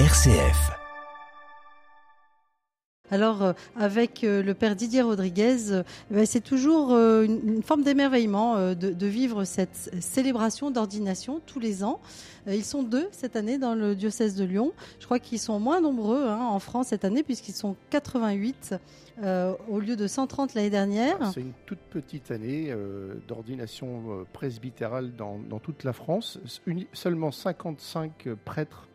RCF. Alors, euh, avec euh, le père Didier Rodriguez, euh, ben, c'est toujours une, forme d'émerveillement de, vivre cette célébration d'ordination tous les ans. Ils sont deux cette année dans le diocèse de Lyon. Je crois qu'ils sont moins nombreux hein, en France cette année, puisqu'ils sont 88 au lieu de 130 l'année dernière. C'est une toute petite année d'ordination presbytérale dans, dans, toute la France. seulement 55 prêtres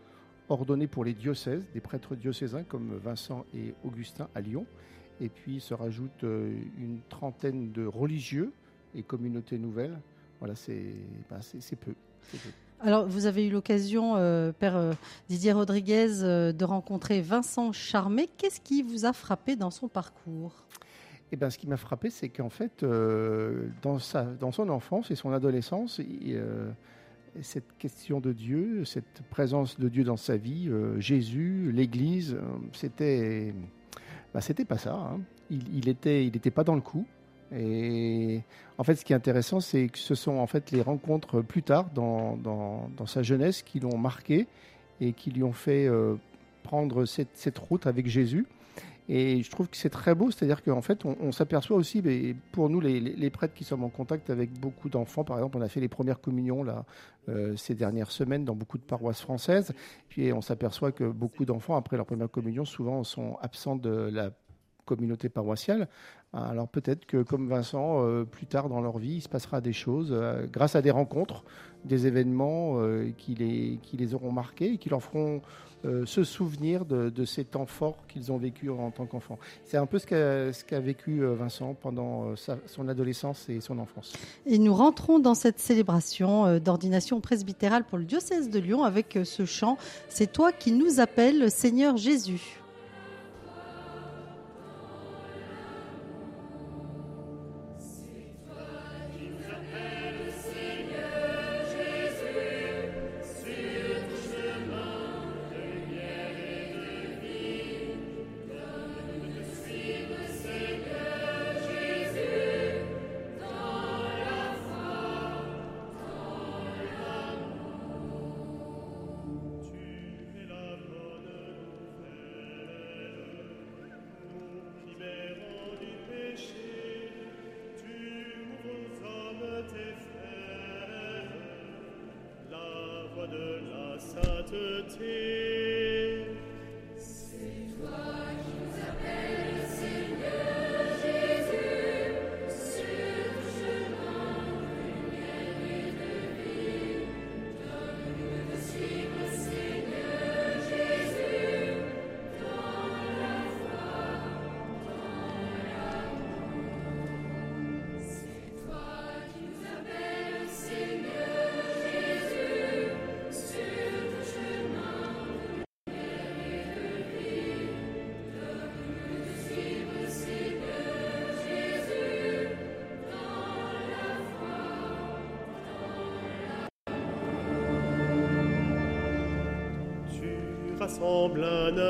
ordonnés pour les diocèses, des prêtres diocésains comme Vincent et Augustin à Lyon. Et puis se rajoute euh, une trentaine de religieux et communautés nouvelles. Voilà, c'est ben, peu, Alors, vous avez eu l'occasion, euh, Père euh, Didier Rodriguez, de rencontrer Vincent Charmé. Qu'est-ce qui vous a frappé dans son parcours? Eh ben, ce qui m'a frappé, c'est qu'en fait, dans, sa, dans son enfance et son adolescence, il, cette question de Dieu, cette présence de Dieu dans sa vie, euh, Jésus, l'Église, euh, c'était, bah, c'était pas ça. Hein. Il, était, il n'était pas dans le coup. Et en fait, ce qui est intéressant, c'est que ce sont en fait les rencontres plus tard dans, sa jeunesse qui l'ont marqué et qui lui ont fait euh, prendre cette, route avec Jésus. Et je trouve que c'est très beau, c'est-à-dire qu'en fait, on, s'aperçoit aussi, mais pour nous, les, prêtres qui sommes en contact avec beaucoup d'enfants, par exemple, on a fait les premières communions là euh, ces dernières semaines dans beaucoup de paroisses françaises, puis on s'aperçoit que beaucoup d'enfants, après leur première communion, souvent sont absents de la communauté paroissiale. Alors peut-être que comme Vincent, euh, plus tard dans leur vie, il se passera des choses euh, grâce à des rencontres, des événements qui, les, qui les auront marqués et qui leur feront euh, se souvenir de, ces temps forts qu'ils ont vécu en tant qu'enfants. C'est un peu ce qu'a vécu euh, Vincent pendant euh, son adolescence et son enfance. Et nous rentrons dans cette célébration d'ordination presbytérale pour le diocèse de Lyon avec ce chant C'est toi qui nous appelles, Seigneur Jésus.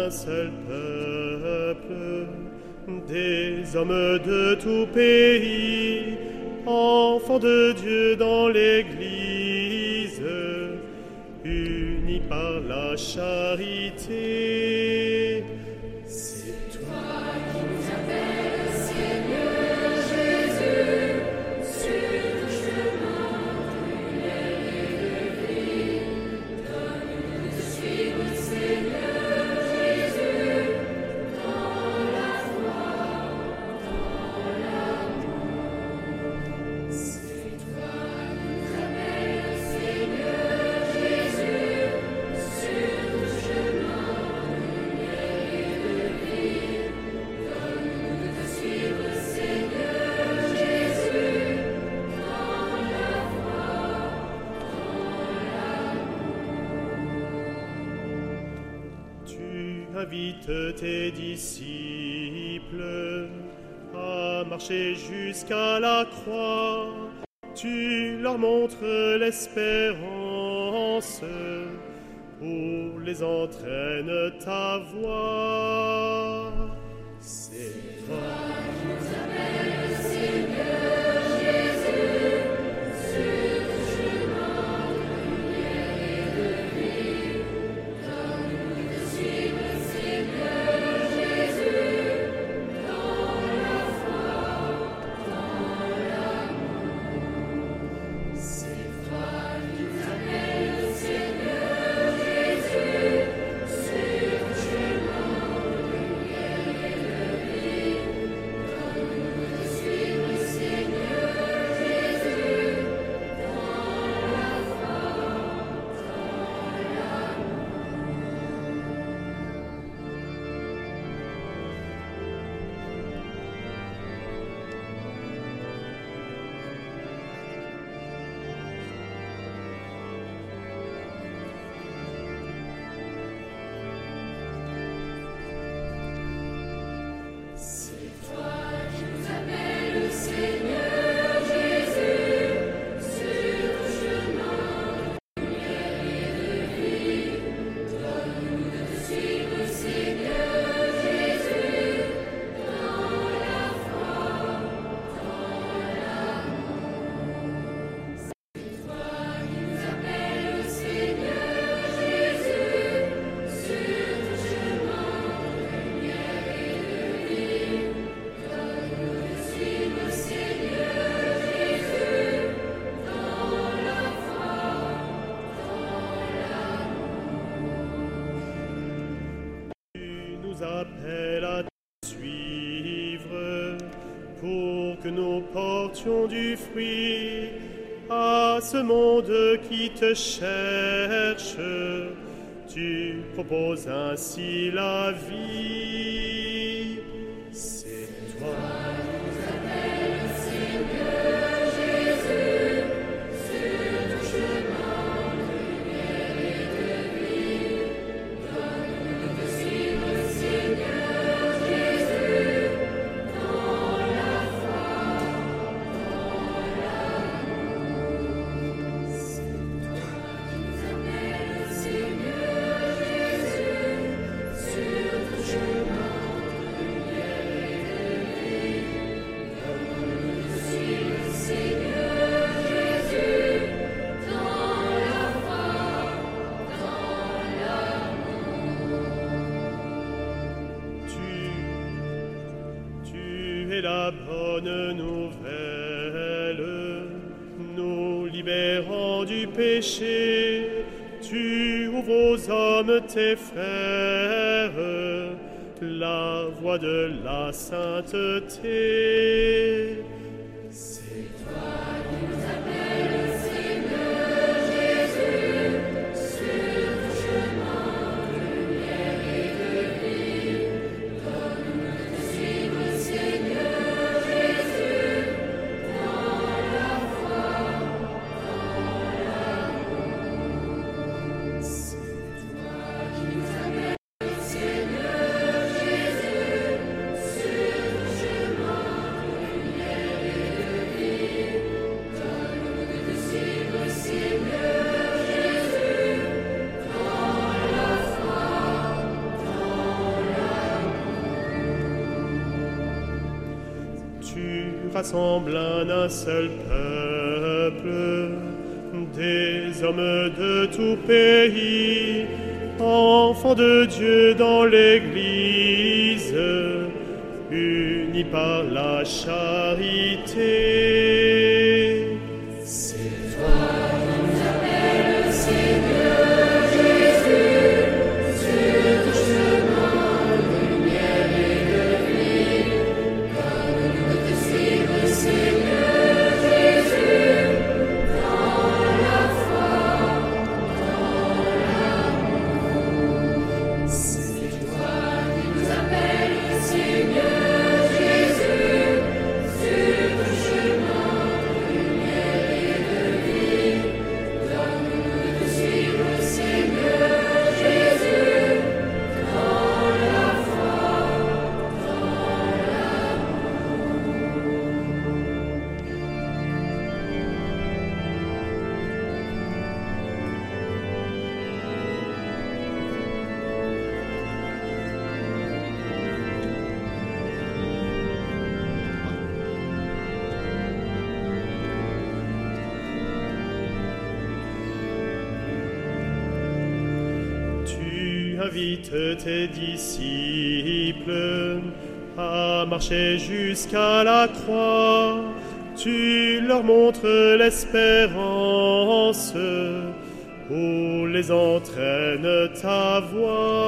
Seul peuple, des hommes de tout pays, enfants de tes disciples à marcher jusqu'à la croix. Tu leur montres l'espérance pour les entraîne ta voix. Du fruit à ce monde qui te cherche. Tu proposes ainsi la vie. Hommes Tu rassembles un seul peuple, des hommes de tout pays, enfants de Dieu dans l'Église, unis par la charité. Tes disciples à marcher jusqu'à la croix. Tu leur montres l'espérance où les entraîne ta voix.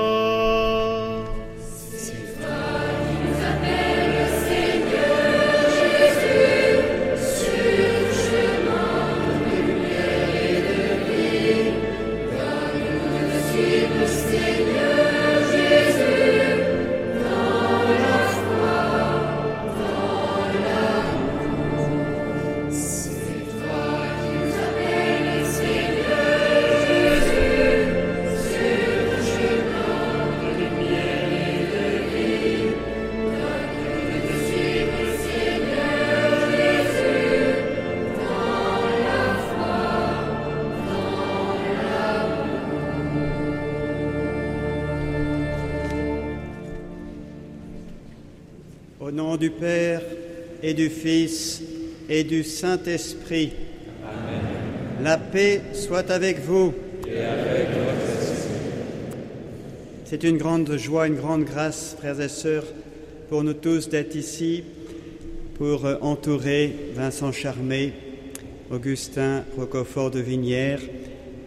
Et du Fils et du Saint-Esprit. La paix soit avec vous. C'est une grande joie, une grande grâce, frères et sœurs, pour nous tous d'être ici, pour euh, entourer Vincent Charmé, Augustin Roquefort de Vignières,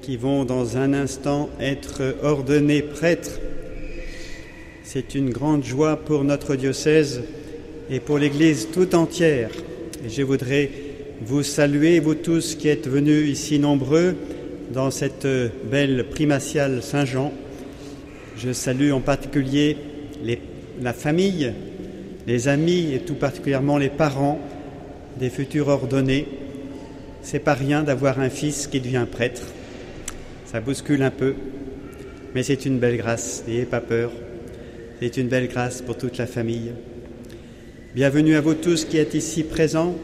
qui vont dans un instant être ordonnés prêtres. C'est une grande joie pour notre diocèse et pour l'Église tout entière. Je voudrais vous saluer, vous tous qui êtes venus ici nombreux dans cette belle primatiale Saint-Jean. Je salue en particulier la famille, les amis et tout particulièrement les parents des futurs ordonnés. C'est pas rien d'avoir un fils qui devient prêtre. Ça bouscule un peu, mais c'est une belle grâce, n'ayez pas peur. C'est une belle grâce pour toute la famille. Bienvenue à vous tous qui êtes ici présents,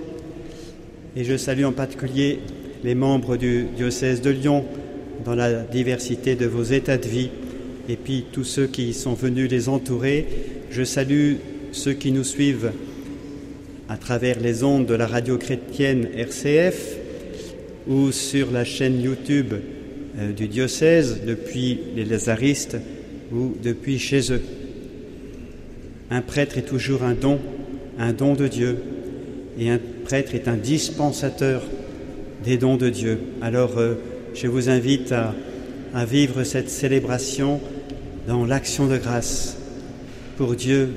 et je salue en particulier les membres du diocèse de Lyon dans la diversité de vos états de vie, et puis tous ceux qui sont venus les entourer. Je salue ceux qui nous suivent à travers les ondes de la radio chrétienne RCF ou sur la chaîne YouTube euh, du diocèse depuis les Lazaristes ou depuis chez eux. Un prêtre est toujours un don, un don de Dieu, et un prêtre est un dispensateur des dons de Dieu. Alors euh, je vous invite à, vivre cette célébration dans l'action de grâce pour Dieu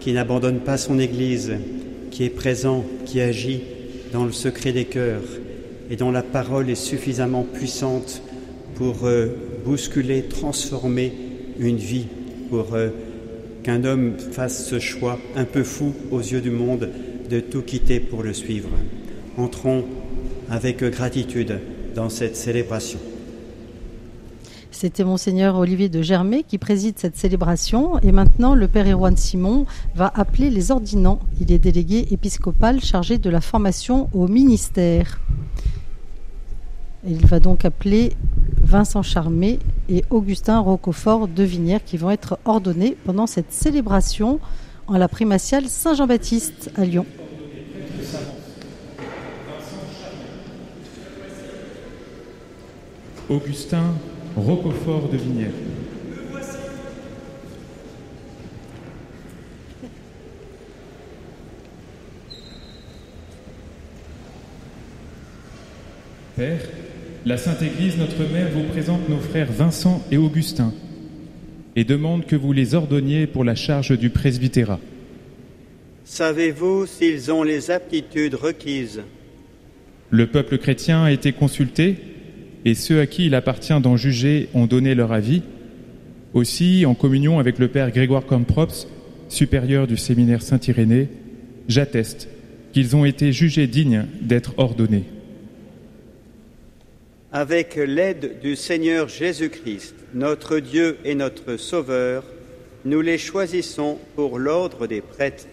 qui n'abandonne pas son Église, qui est présent, qui agit dans le secret des cœurs et dont la parole est suffisamment puissante pour euh, bousculer, transformer une vie, pour euh, qu'un homme fasse ce choix un peu fou aux yeux du monde de tout quitter pour le suivre. Entrons avec gratitude dans cette célébration. C'était Monseigneur Olivier de Germay qui préside cette célébration. Et maintenant, le Père Erwan Simon va appeler les ordinants. Il est délégué épiscopal chargé de la formation au ministère. Il va donc appeler Vincent Charmé et Augustin Roquefort de Vinière qui vont être ordonnés pendant cette célébration en la primatiale Saint-Jean-Baptiste à Lyon. Augustin Roquefort de Vinière. La Sainte Église, notre Mère, vous présente nos frères Vincent et Augustin et demande que vous les ordonniez pour la charge du presbytérat. Savez-vous s'ils ont les aptitudes requises? Le peuple chrétien a été consulté et ceux à qui il appartient d'en juger ont donné leur avis. Aussi, en communion avec le Père Grégoire Comprops, supérieur du séminaire Saint-Irénée, j'atteste qu'ils ont été jugés dignes d'être ordonnés. Avec l'aide du Seigneur Jésus-Christ, notre Dieu et notre Sauveur, nous les choisissons pour l'ordre des prêtres.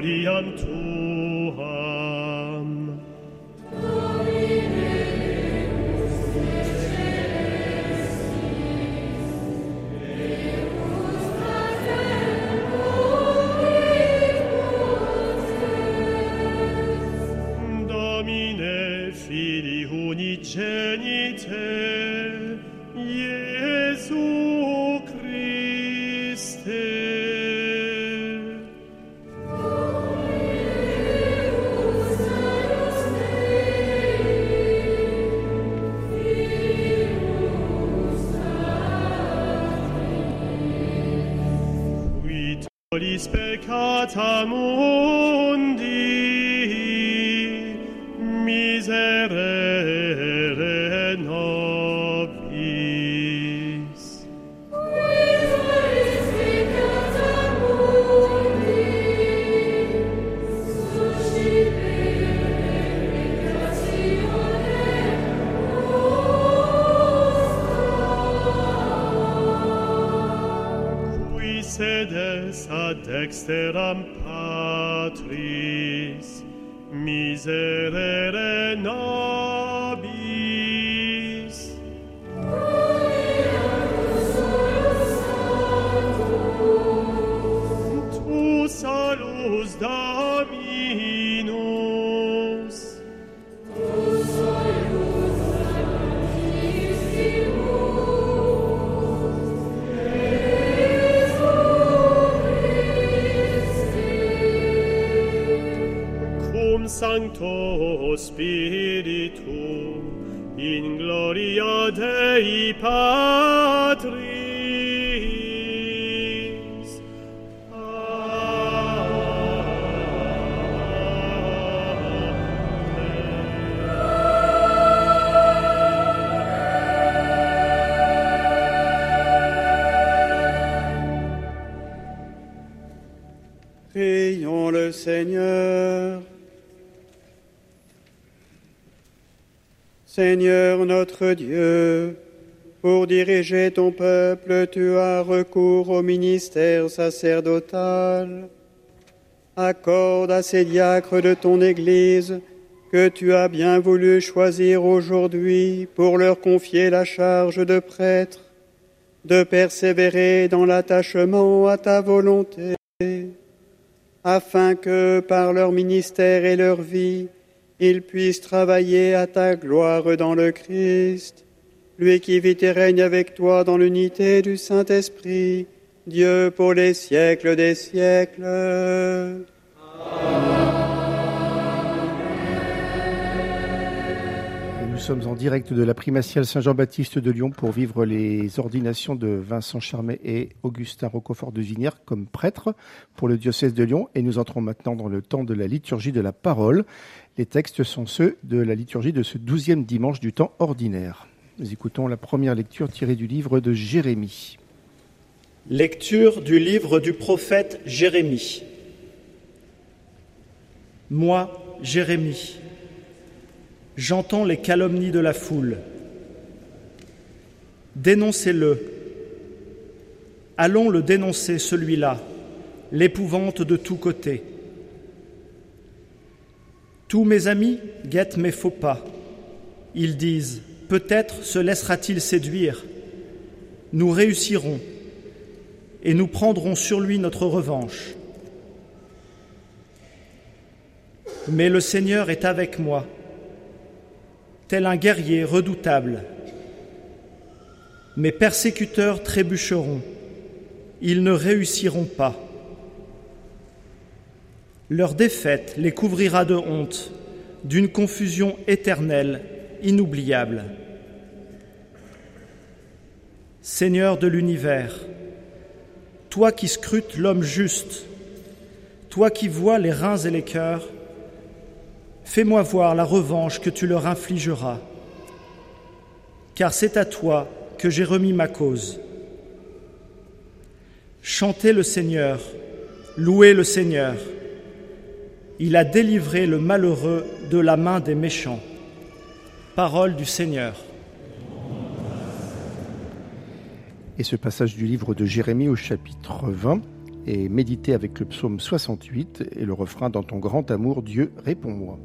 gloria Seigneur notre Dieu, pour diriger ton peuple, tu as recours au ministère sacerdotal. Accorde à ces diacres de ton Église que tu as bien voulu choisir aujourd'hui pour leur confier la charge de prêtre, de persévérer dans l'attachement à ta volonté afin que, par leur ministère et leur vie, ils puissent travailler à ta gloire dans le Christ, lui qui vit et règne avec toi dans l'unité du Saint-Esprit, Dieu pour les siècles des siècles. Nous sommes en direct de la primatiale Saint-Jean-Baptiste de Lyon pour vivre les ordinations de Vincent Charmet et Augustin Roquefort de Vinière comme prêtres pour le diocèse de Lyon. Et nous entrons maintenant dans le temps de la liturgie de la parole. Les textes sont ceux de la liturgie de ce douzième dimanche du temps ordinaire. Nous écoutons la première lecture tirée du livre de Jérémie. Lecture du livre du prophète Jérémie. Moi, Jérémie, j'entends les calomnies de la foule. Dénoncez-le. Allons le dénoncer, celui-là, l'épouvante de tous côtés. Tous mes amis guettent mes faux pas. Ils disent Peut-être se laissera-t-il séduire. Nous réussirons et nous prendrons sur lui notre revanche. Mais le Seigneur est avec moi, tel un guerrier redoutable. Mes persécuteurs trébucheront, ils ne réussiront pas. Leur défaite les couvrira de honte, d'une confusion éternelle, inoubliable. Seigneur de l'univers, toi qui scrutes l'homme juste, toi qui vois les reins et les cœurs, fais-moi voir la revanche que tu leur infligeras, car c'est à toi que j'ai remis ma cause. Chantez le Seigneur, louez le Seigneur. Il a délivré le malheureux de la main des méchants. Parole du Seigneur. Et ce passage du livre de Jérémie au chapitre 20 est médité avec le psaume 68 et le refrain Dans ton grand amour, Dieu, réponds-moi.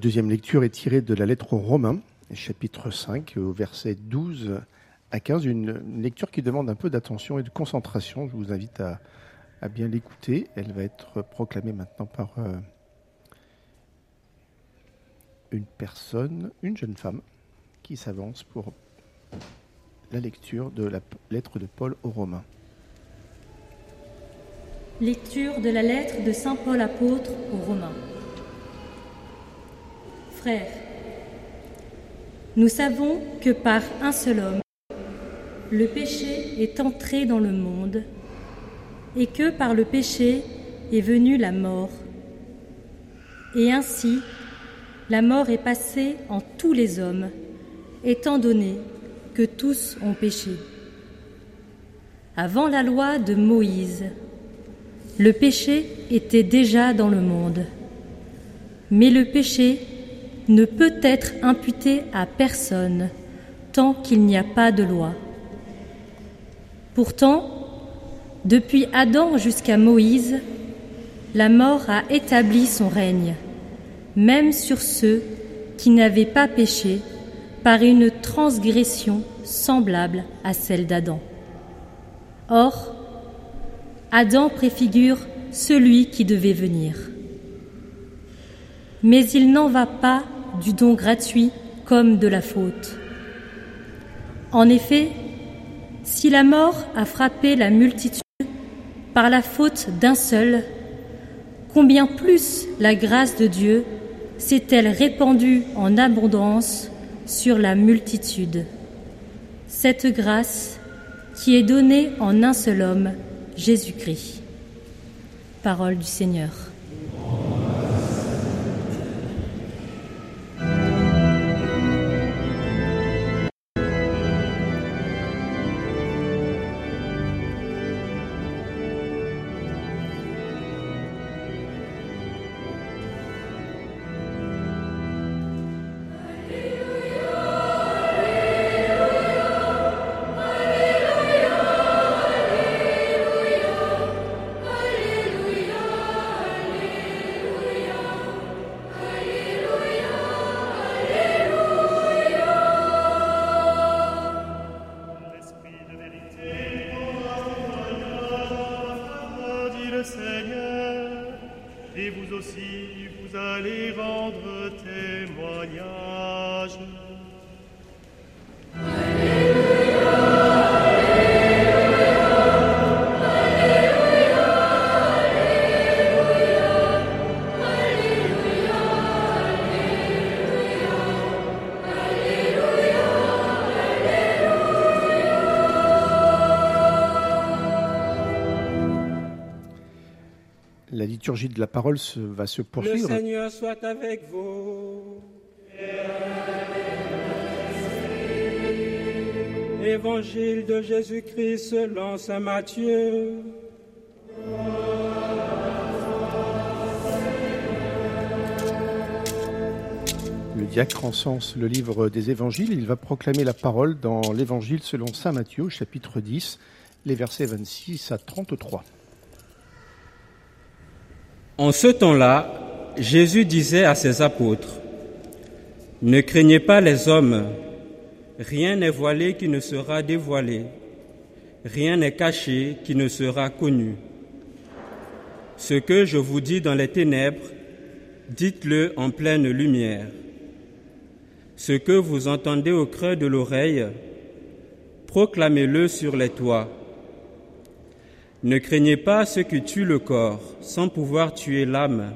Deuxième lecture est tirée de la lettre aux Romains, chapitre 5, au verset 12 à 15, une, lecture qui demande un peu d'attention et de concentration. Je vous invite à, bien l'écouter. Elle va être proclamée maintenant par euh, une personne, une jeune femme, qui s'avance pour la lecture de la lettre de Paul aux Romains. Lecture de la lettre de Saint Paul apôtre aux Romains. Frères, nous savons que par un seul homme, le péché est entré dans le monde et que par le péché est venue la mort. Et ainsi, la mort est passée en tous les hommes, étant donné que tous ont péché. Avant la loi de Moïse, le péché était déjà dans le monde. Mais le péché ne peut être imputé à personne tant qu'il n'y a pas de loi. Pourtant, depuis Adam jusqu'à Moïse, la mort a établi son règne, même sur ceux qui n'avaient pas péché par une transgression semblable à celle d'Adam. Or, Adam préfigure celui qui devait venir. Mais il n'en va pas du don gratuit comme de la faute. En effet, si la mort a frappé la multitude par la faute d'un seul, combien plus la grâce de Dieu s'est-elle répandue en abondance sur la multitude? Cette grâce qui est donnée en un seul homme, Jésus-Christ. Parole du Seigneur. Liturgie de la parole se- va se Le poursuivre. Seigneur soit avec vous. Évangile de Jésus-Christ selon Saint Matthieu. Le diacre encense le livre des évangiles. Il va proclamer la parole dans l'évangile selon saint Matthieu, chapitre 10, les versets 26 à 33. En ce temps-là, Jésus disait à ses apôtres, Ne craignez pas les hommes, rien n'est voilé qui ne sera dévoilé, rien n'est caché qui ne sera connu. Ce que je vous dis dans les ténèbres, dites-le en pleine lumière. Ce que vous entendez au creux de l'oreille, proclamez-le sur les toits. Ne craignez pas ce qui tue le corps sans pouvoir tuer l'âme.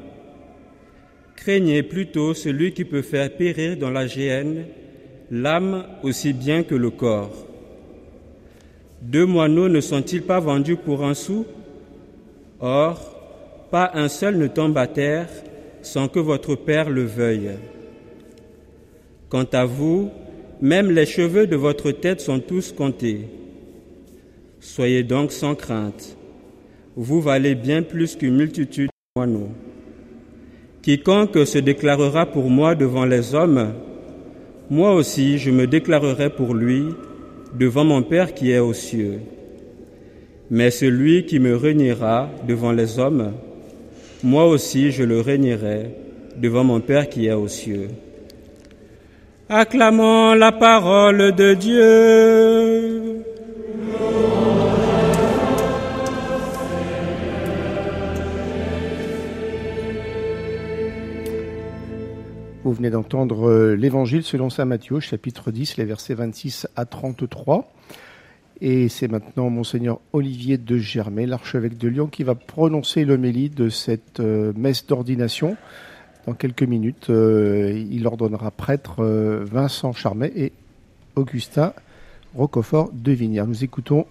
Craignez plutôt celui qui peut faire périr dans la géhenne l'âme aussi bien que le corps. Deux moineaux ne sont-ils pas vendus pour un sou? Or, pas un seul ne tombe à terre sans que votre Père le veuille. Quant à vous, même les cheveux de votre tête sont tous comptés. Soyez donc sans crainte. Vous valez bien plus qu'une multitude de moineaux. Quiconque se déclarera pour moi devant les hommes, moi aussi je me déclarerai pour lui devant mon Père qui est aux cieux. Mais celui qui me réunira devant les hommes, moi aussi je le régnerai devant mon Père qui est aux cieux. Acclamons la parole de Dieu. Vous venez d'entendre euh, l'Évangile selon Saint Matthieu, chapitre 10, les versets 26 à 33. Et c'est maintenant Monseigneur Olivier de Germay, l'archevêque de Lyon, qui va prononcer l'homélie de cette euh, messe d'ordination. Dans quelques minutes, euh, il ordonnera prêtre Vincent Charmet et Augustin Roquefort de Vignères. Nous écoutons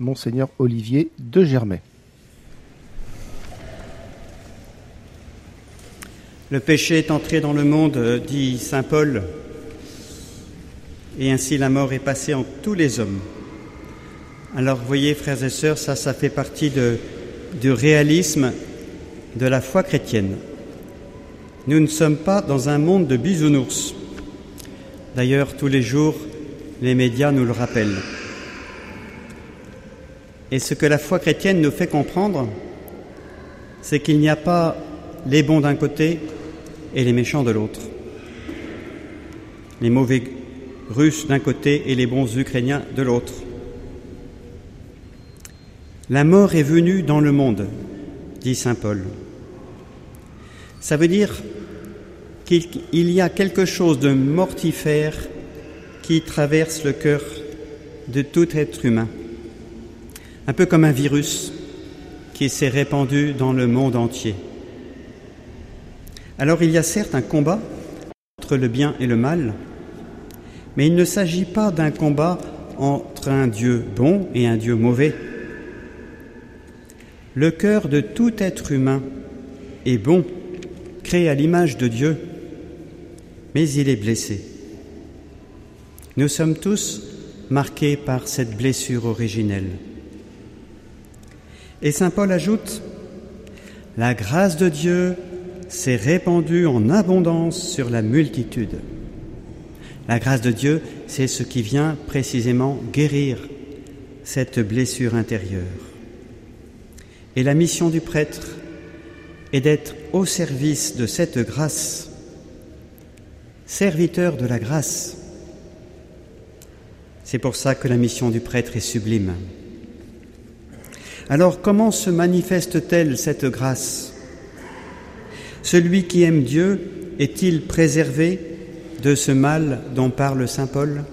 Monseigneur Olivier de Germay. Le péché est entré dans le monde, dit Saint Paul, et ainsi la mort est passée en tous les hommes. Alors, voyez, frères et sœurs, ça, fait partie du réalisme de la foi chrétienne. Nous ne sommes pas dans un monde de bisounours. D'ailleurs, tous les jours, les médias nous le rappellent. Et ce que la foi chrétienne nous fait comprendre, c'est qu'il n'y a pas les bons d'un côté et les méchants de l'autre. Les mauvais Russes d'un côté et les bons Ukrainiens de l'autre. La mort est venue dans le monde, dit Saint Paul. Ça veut dire qu'il y a quelque chose de mortifère qui traverse le cœur de tout être humain, un peu comme un virus qui s'est répandu dans le monde entier. Alors il y a certes un combat entre le bien et le mal, mais il ne s'agit pas d'un combat entre un Dieu bon et un Dieu mauvais. Le cœur de tout être humain est bon, créé à l'image de Dieu, mais il est blessé. Nous sommes tous marqués par cette blessure originelle. Et Saint Paul ajoute, La grâce de Dieu s'est répandue en abondance sur la multitude. La grâce de Dieu, c'est ce qui vient précisément guérir cette blessure intérieure. Et la mission du prêtre est d'être au service de cette grâce, serviteur de la grâce. C'est pour ça que la mission du prêtre est sublime. Alors comment se manifeste-t-elle cette grâce? Celui qui aime Dieu est-il préservé de ce mal dont parle Saint Paul?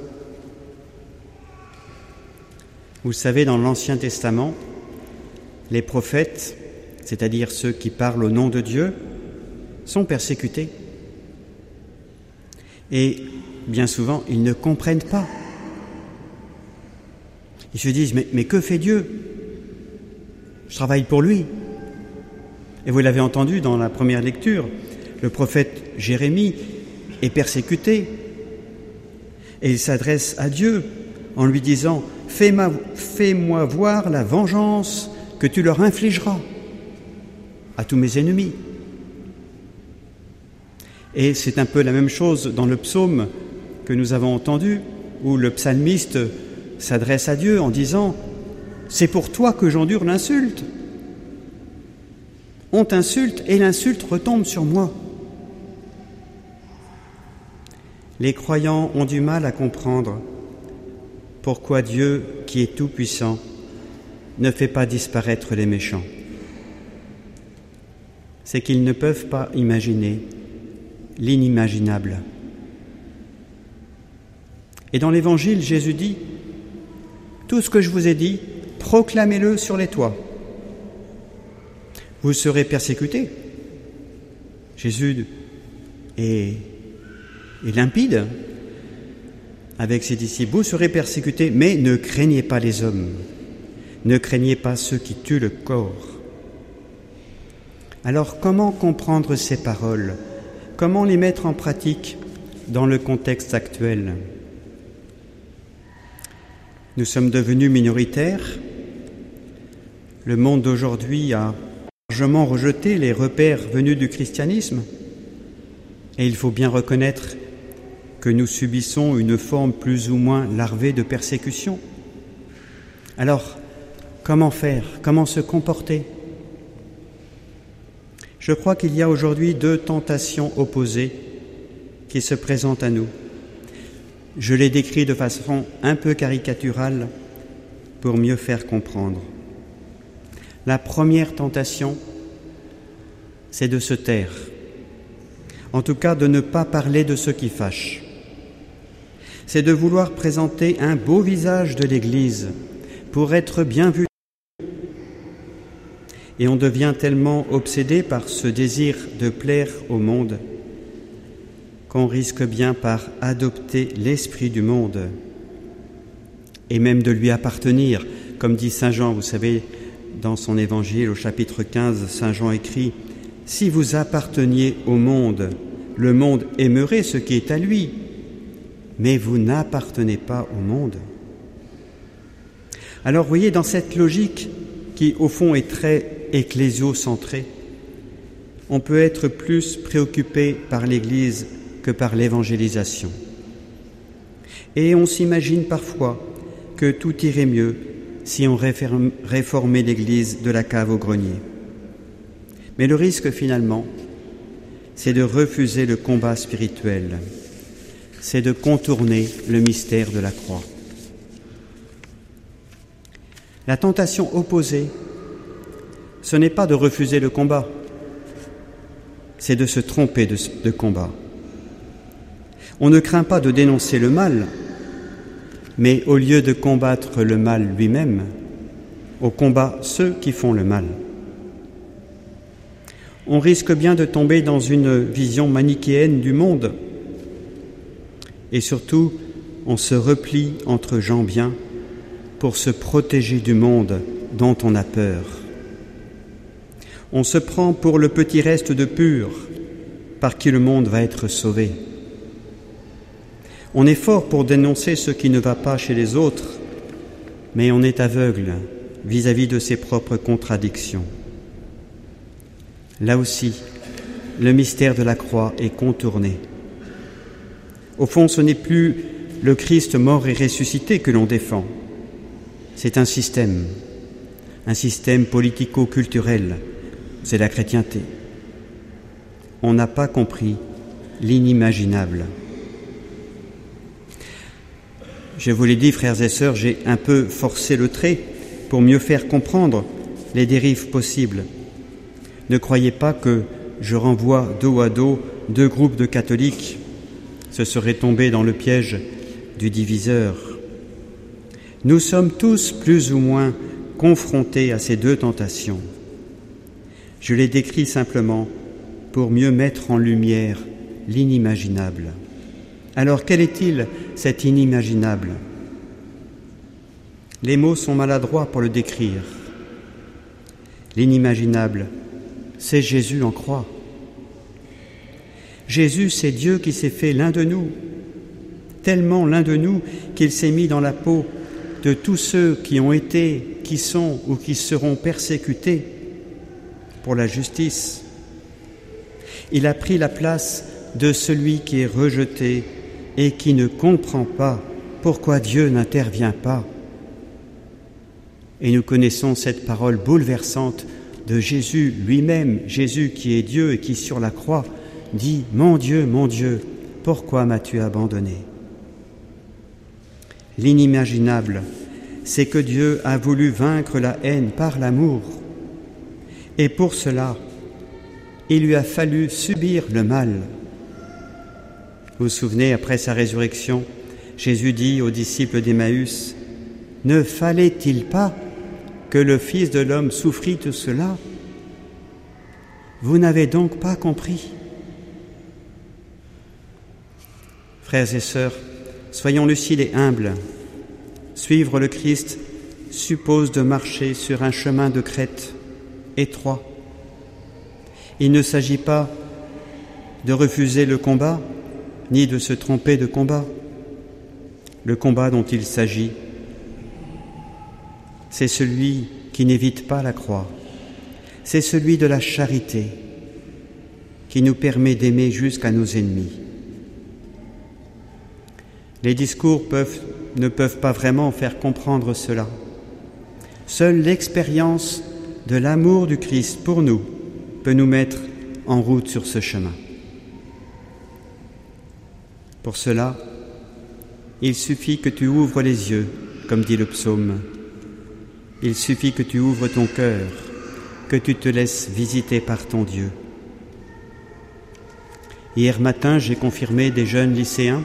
Vous savez, dans l'Ancien Testament, les prophètes, c'est-à-dire ceux qui parlent au nom de Dieu, sont persécutés. Et bien souvent, ils ne comprennent pas. Ils se disent, mais, mais que fait Dieu? Je travaille pour lui. Et vous l'avez entendu dans la première lecture, le prophète Jérémie est persécuté. Et il s'adresse à Dieu en lui disant, fais-moi fais voir la vengeance que tu leur infligeras à tous mes ennemis. Et c'est un peu la même chose dans le psaume que nous avons entendu, où le psalmiste s'adresse à Dieu en disant, C'est pour toi que j'endure l'insulte. On t'insulte et l'insulte retombe sur moi. Les croyants ont du mal à comprendre pourquoi Dieu, qui est tout-puissant, ne fait pas disparaître les méchants. C'est qu'ils ne peuvent pas imaginer l'inimaginable. Et dans l'Évangile, Jésus dit, Tout ce que je vous ai dit, proclamez-le sur les toits. Vous serez persécutés. Jésus est, limpide avec ses disciples. Vous serez persécutés, mais ne craignez pas les hommes. Ne craignez pas ceux qui tuent le corps. Alors comment comprendre ces paroles? Comment les mettre en pratique dans le contexte actuel? Nous sommes devenus minoritaires. Le monde d'aujourd'hui a largement rejeté les repères venus du christianisme. Et il faut bien reconnaître que nous subissons une forme plus ou moins larvée de persécution. Alors, comment faire? Comment se comporter? Je crois qu'il y a aujourd'hui deux tentations opposées qui se présentent à nous. Je les décris de façon un peu caricaturale pour mieux faire comprendre. La première tentation, c'est de se taire, en tout cas de ne pas parler de ce qui fâche. C'est de vouloir présenter un beau visage de l'Église pour être bien vu. Et on devient tellement obsédé par ce désir de plaire au monde qu'on risque bien par adopter l'esprit du monde et même de lui appartenir, comme dit Saint Jean, vous savez, dans son évangile au chapitre 15, Saint Jean écrit, Si vous apparteniez au monde, le monde aimerait ce qui est à lui, mais vous n'appartenez pas au monde. Alors voyez, dans cette logique qui au fond est très ecclésio-centrée, on peut être plus préoccupé par l'Église que par l'évangélisation. Et on s'imagine parfois que tout irait mieux si on réformait l'Église de la cave au grenier. Mais le risque finalement, c'est de refuser le combat spirituel c'est de contourner le mystère de la croix. La tentation opposée, ce n'est pas de refuser le combat, c'est de se tromper de, combat. On ne craint pas de dénoncer le mal, mais au lieu de combattre le mal lui-même, on combat ceux qui font le mal. On risque bien de tomber dans une vision manichéenne du monde et surtout on se replie entre gens bien pour se protéger du monde dont on a peur. On se prend pour le petit reste de pur par qui le monde va être sauvé. On est fort pour dénoncer ce qui ne va pas chez les autres, mais on est aveugle vis-à-vis de ses propres contradictions. Là aussi, le mystère de la croix est contourné. Au fond, ce n'est plus le Christ mort et ressuscité que l'on défend. C'est un système, un système politico-culturel. C'est la chrétienté. On n'a pas compris l'inimaginable. Je vous l'ai dit, frères et sœurs, j'ai un peu forcé le trait pour mieux faire comprendre les dérives possibles. Ne croyez pas que je renvoie dos à dos deux groupes de catholiques ce serait tomber dans le piège du diviseur. Nous sommes tous plus ou moins confrontés à ces deux tentations. Je les décris simplement pour mieux mettre en lumière l'inimaginable. Alors quel est-il cet inimaginable? Les mots sont maladroits pour le décrire. L'inimaginable, c'est Jésus en croix. Jésus, c'est Dieu qui s'est fait l'un de nous, tellement l'un de nous qu'il s'est mis dans la peau de tous ceux qui ont été, qui sont ou qui seront persécutés pour la justice. Il a pris la place de celui qui est rejeté et qui ne comprend pas pourquoi Dieu n'intervient pas. Et nous connaissons cette parole bouleversante de Jésus lui-même, Jésus qui est Dieu et qui sur la croix dit Mon Dieu, mon Dieu, pourquoi m'as-tu abandonné? L'inimaginable, c'est que Dieu a voulu vaincre la haine par l'amour. Et pour cela, il lui a fallu subir le mal. Vous vous souvenez, après sa résurrection, Jésus dit aux disciples d'Emmaüs, Ne fallait-il pas que le Fils de l'homme souffrit tout cela? Vous n'avez donc pas compris Frères et sœurs, soyons lucides et humbles. Suivre le Christ suppose de marcher sur un chemin de crête étroit. Il ne s'agit pas de refuser le combat, ni de se tromper de combat. Le combat dont il s'agit, c'est celui qui n'évite pas la croix, c'est celui de la charité qui nous permet d'aimer jusqu'à nos ennemis. Les discours ne peuvent pas vraiment faire comprendre cela. Seule l'expérience de l'amour du Christ pour nous peut nous mettre en route sur ce chemin. Pour cela, il suffit que tu ouvres les yeux, comme dit le psaume. Il suffit que tu ouvres ton cœur, que tu te laisses visiter par ton Dieu. Hier matin, j'ai confirmé des jeunes lycéens.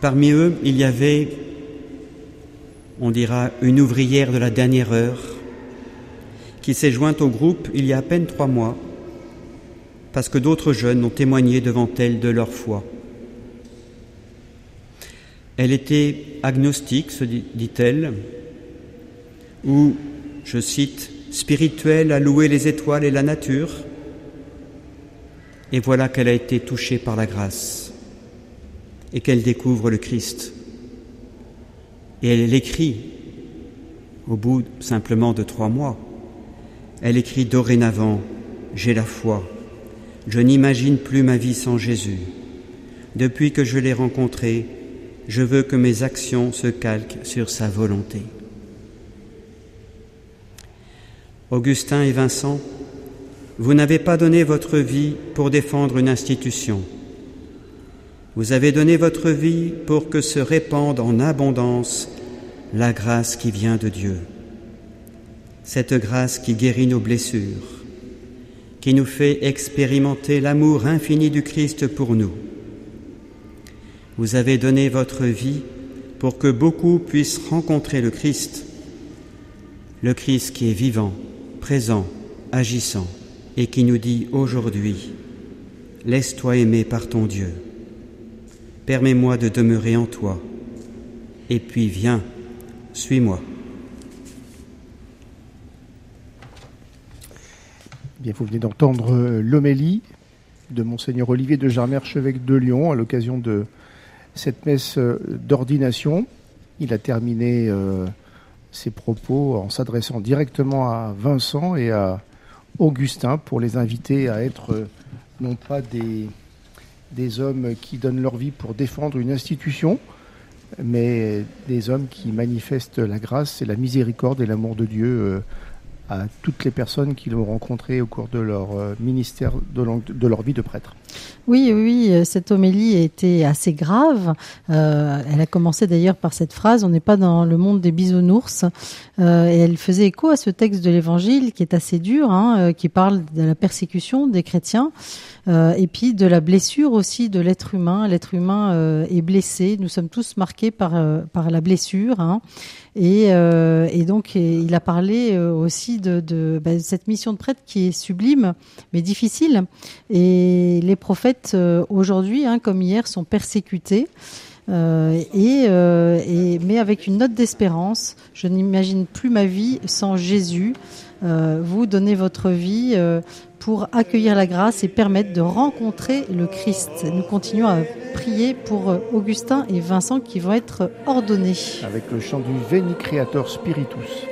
Parmi eux, il y avait, on dira, une ouvrière de la dernière heure qui s'est jointe au groupe il y a à peine trois mois parce que d'autres jeunes ont témoigné devant elle de leur foi. Elle était agnostique, se dit-elle, ou, je cite, spirituelle à louer les étoiles et la nature. Et voilà qu'elle a été touchée par la grâce et qu'elle découvre le Christ. Et elle écrit, au bout simplement de trois mois, elle écrit dorénavant, j'ai la foi, je n'imagine plus ma vie sans Jésus. Depuis que je l'ai rencontré, je veux que mes actions se calquent sur sa volonté. Augustin et Vincent, vous n'avez pas donné votre vie pour défendre une institution. Vous avez donné votre vie pour que se répande en abondance la grâce qui vient de Dieu. Cette grâce qui guérit nos blessures, qui nous fait expérimenter l'amour infini du Christ pour nous. Vous avez donné votre vie pour que beaucoup puissent rencontrer le Christ, le Christ qui est vivant, présent, agissant, et qui nous dit aujourd'hui, Laisse-toi aimer par ton Dieu, permets-moi de demeurer en toi, et puis viens, suis-moi. Bien, vous venez d'entendre euh, l'homélie de Monseigneur Olivier de Jarmer, archevêque de Lyon, à l'occasion de cette messe euh, d'ordination. Il a terminé euh, ses propos en s'adressant directement à Vincent et à Augustin pour les inviter à être non pas des hommes qui donnent leur vie pour défendre une institution, mais des hommes qui manifestent la grâce et la miséricorde et l'amour de Dieu à toutes les personnes qui l'ont rencontré au cours de leur euh, ministère, de, leur vie de prêtre. Oui, oui, euh, cette homélie était assez grave. Euh, elle a commencé d'ailleurs par cette phrase "On n'est pas dans le monde des bisounours", et elle faisait écho à ce texte de l'Évangile qui est assez dur, hein, qui parle de la persécution des chrétiens. et puis de la blessure aussi de l'être humain. L'être humain est blessé. Nous sommes tous marqués par par la blessure. Hein. Et, euh, et, donc, il a parlé euh, aussi de, bah, cette mission de prêtre qui est sublime, mais difficile. Et les prophètes, euh, aujourd'hui, hein, comme hier, sont persécutés. Et, et, mais avec une note d'espérance. Je n'imagine plus ma vie sans Jésus. Euh, vous donnez votre vie pour accueillir la grâce et permettre de rencontrer le Christ. Nous continuons à prier pour euh, Augustin et Vincent qui vont être ordonnés. Avec le chant du Veni Creator Spiritus.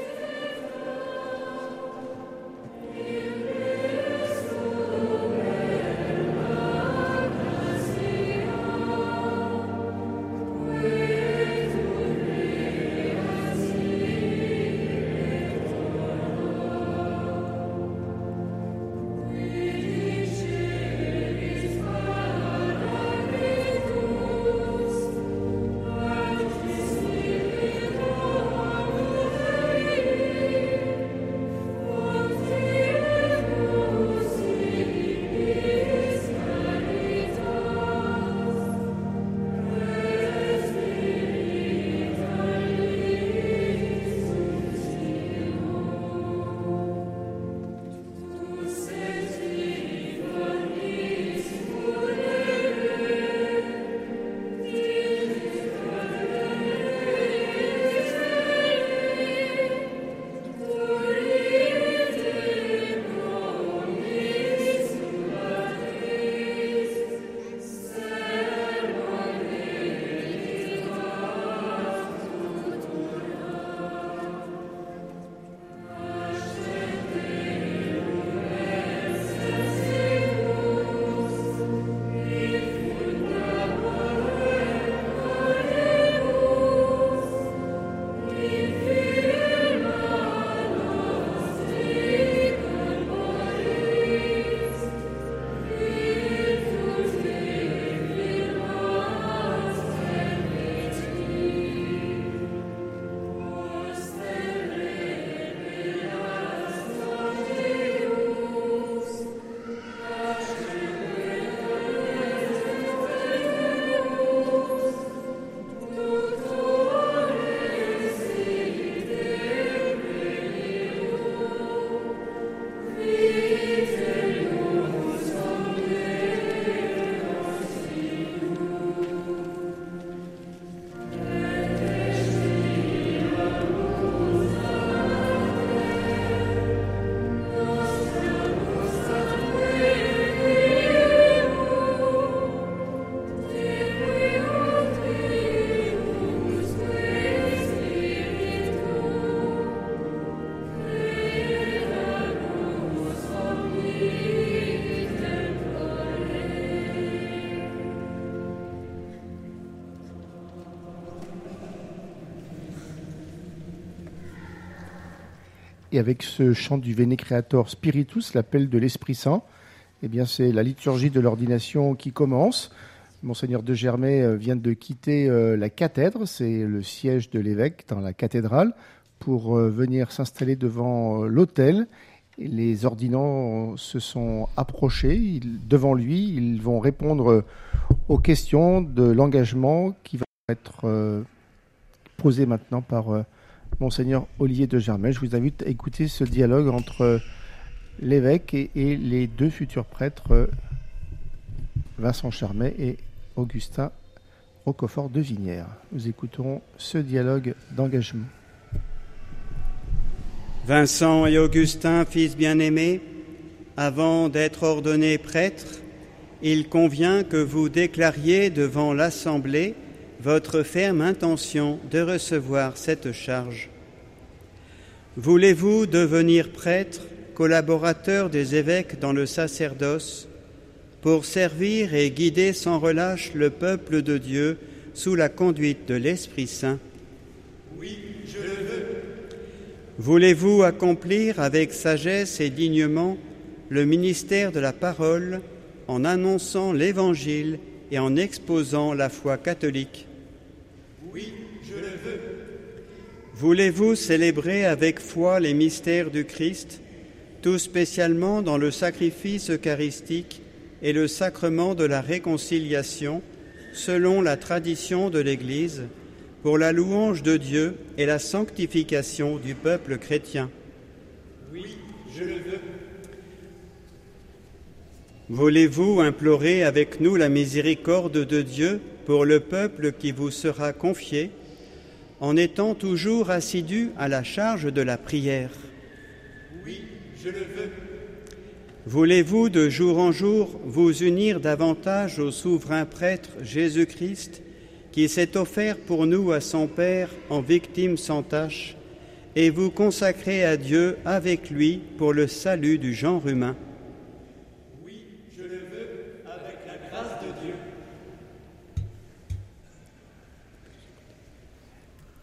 Et avec ce chant du Vene Creator Spiritus, l'appel de l'Esprit Saint, eh bien c'est la liturgie de l'ordination qui commence. Monseigneur de Germay euh, vient de quitter euh, la cathèdre, c'est le siège de l'évêque dans la cathédrale, pour euh, venir s'installer devant l'autel. Les ordinants se sont approchés devant lui, ils vont répondre aux questions de l'engagement qui va être posé maintenant par Monseigneur Olivier de Germay. Je vous invite à écouter ce dialogue entre l'évêque et, les deux futurs prêtres, Vincent Charmet et Augustin Roquefort de Vinière. Nous écouterons ce dialogue d'engagement. Vincent et Augustin, fils bien-aimés, avant d'être ordonnés prêtres, il convient que vous déclariez devant l'Assemblée votre ferme intention de recevoir cette charge. Voulez-vous devenir prêtre, collaborateur des évêques dans le sacerdoce, pour servir et guider sans relâche le peuple de Dieu sous la conduite de l'Esprit Saint? Oui, je le veux. Voulez-vous accomplir avec sagesse et dignement le ministère de la parole en annonçant l'Évangile et en exposant la foi catholique? Oui, je le veux. Voulez-vous célébrer avec foi les mystères du Christ, tout spécialement dans le sacrifice eucharistique et le sacrement de la réconciliation selon la tradition de l'Église pour la louange de Dieu et la sanctification du peuple chrétien? Oui, je le veux. Voulez-vous implorer avec nous la miséricorde de Dieu pour le peuple qui vous sera confié, en étant toujours assidu à la charge de la prière Oui, je le veux. Voulez-vous de jour en jour vous unir davantage au souverain prêtre Jésus-Christ qui s'est offert pour nous à son Père en victime sans tache et vous consacrer à Dieu avec lui pour le salut du genre humain?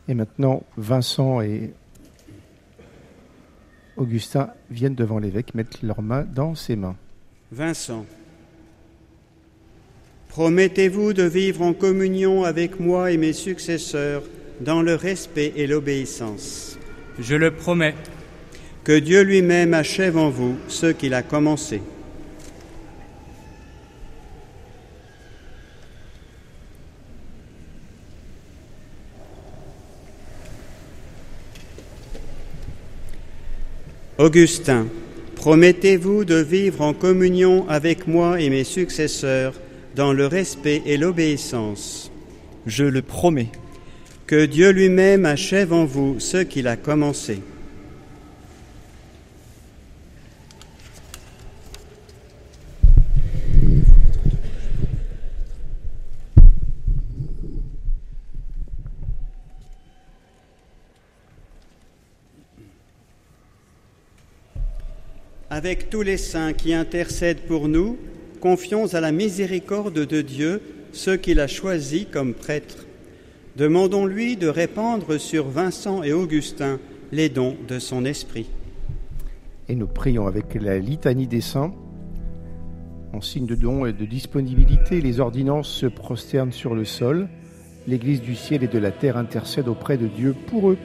Et maintenant, Vincent et Augustin viennent devant l'évêque mettre leurs mains dans ses mains. Vincent, promettez-vous de vivre en communion avec moi et mes successeurs dans le respect et l'obéissance Je le promets. Que Dieu lui-même achève en vous ce qu'il a commencé. Augustin, promettez-vous de vivre en communion avec moi et mes successeurs dans le respect et l'obéissance Je le promets. Que Dieu lui-même achève en vous ce qu'il a commencé. Avec tous les saints qui intercèdent pour nous, confions à la miséricorde de Dieu ceux qu'il a choisis comme prêtres. Demandons-lui de répandre sur Vincent et Augustin les dons de son esprit. Et nous prions avec la litanie des saints. En signe de don et de disponibilité, les ordonnances se prosternent sur le sol. L'Église du ciel et de la terre intercède auprès de Dieu pour eux.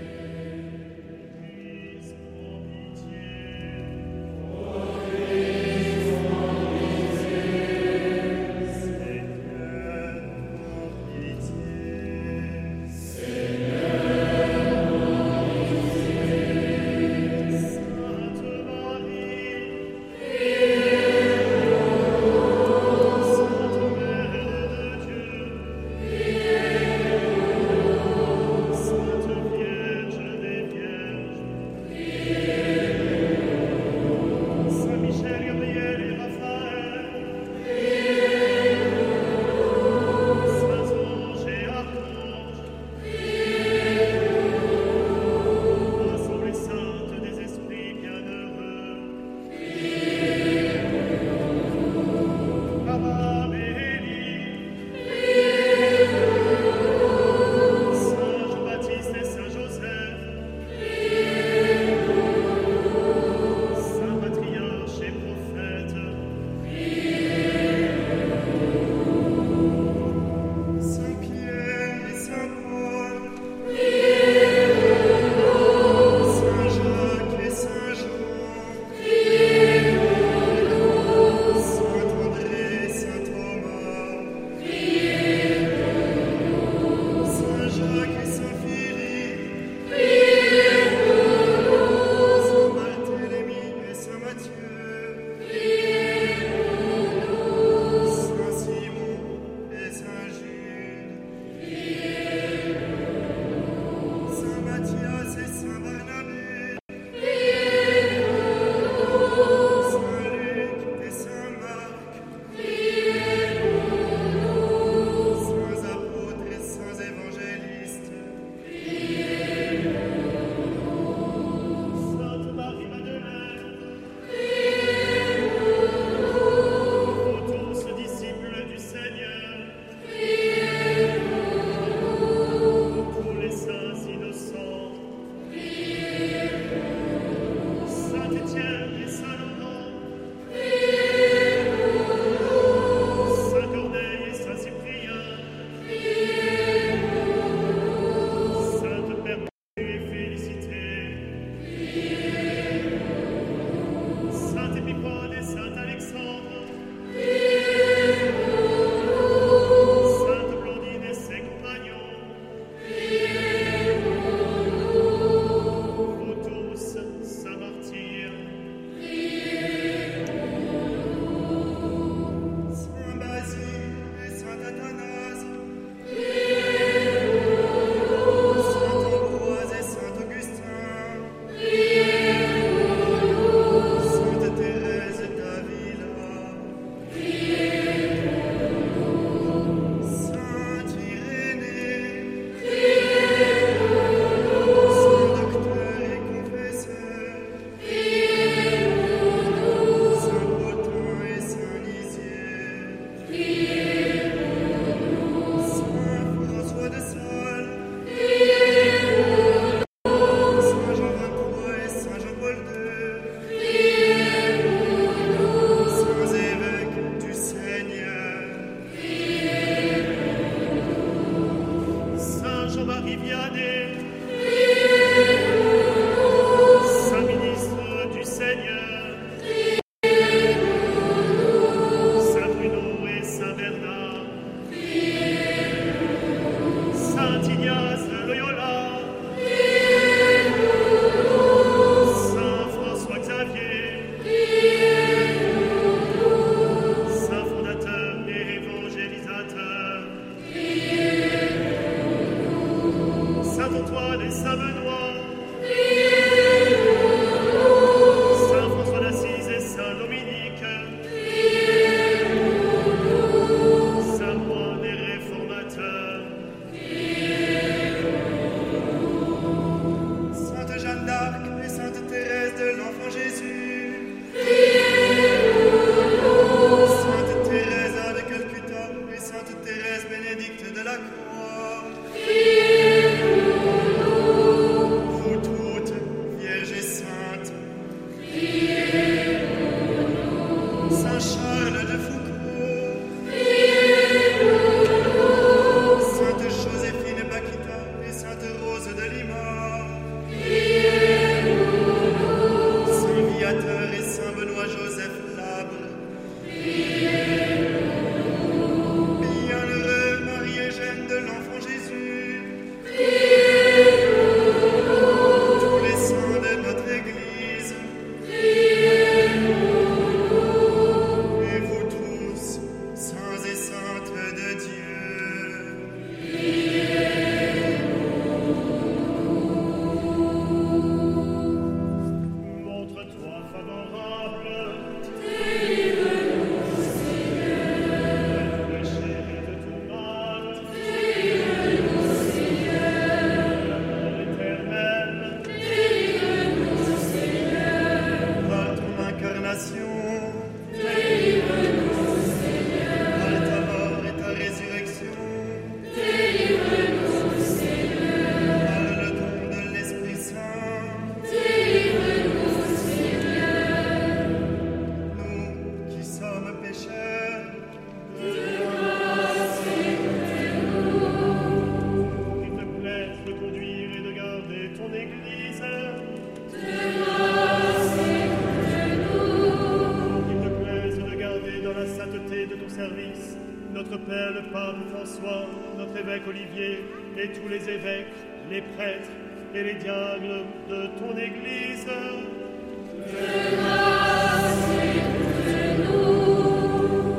et tous les évêques, les prêtres et les diables de ton Église.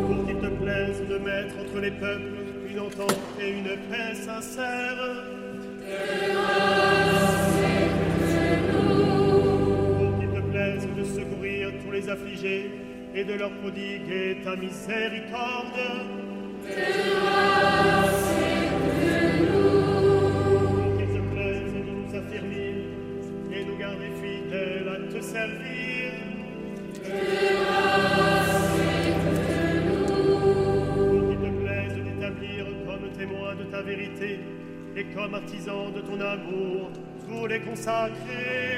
Pour qu'il te plaise de mettre entre les peuples une entente et une paix sincère. Pour qu'il te plaise de secourir tous les affligés et de leur prodiguer ta miséricorde. l'amour, tous les consacrés.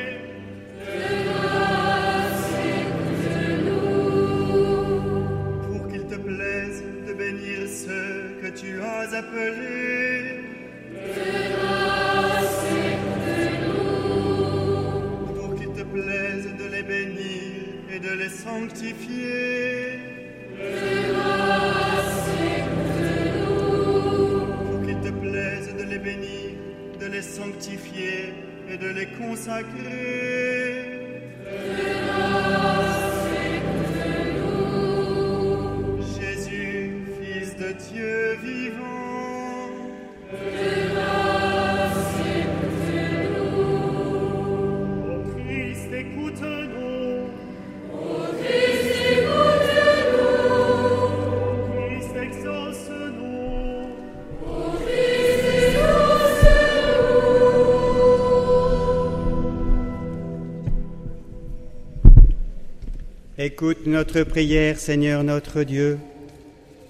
Écoute notre prière, Seigneur notre Dieu.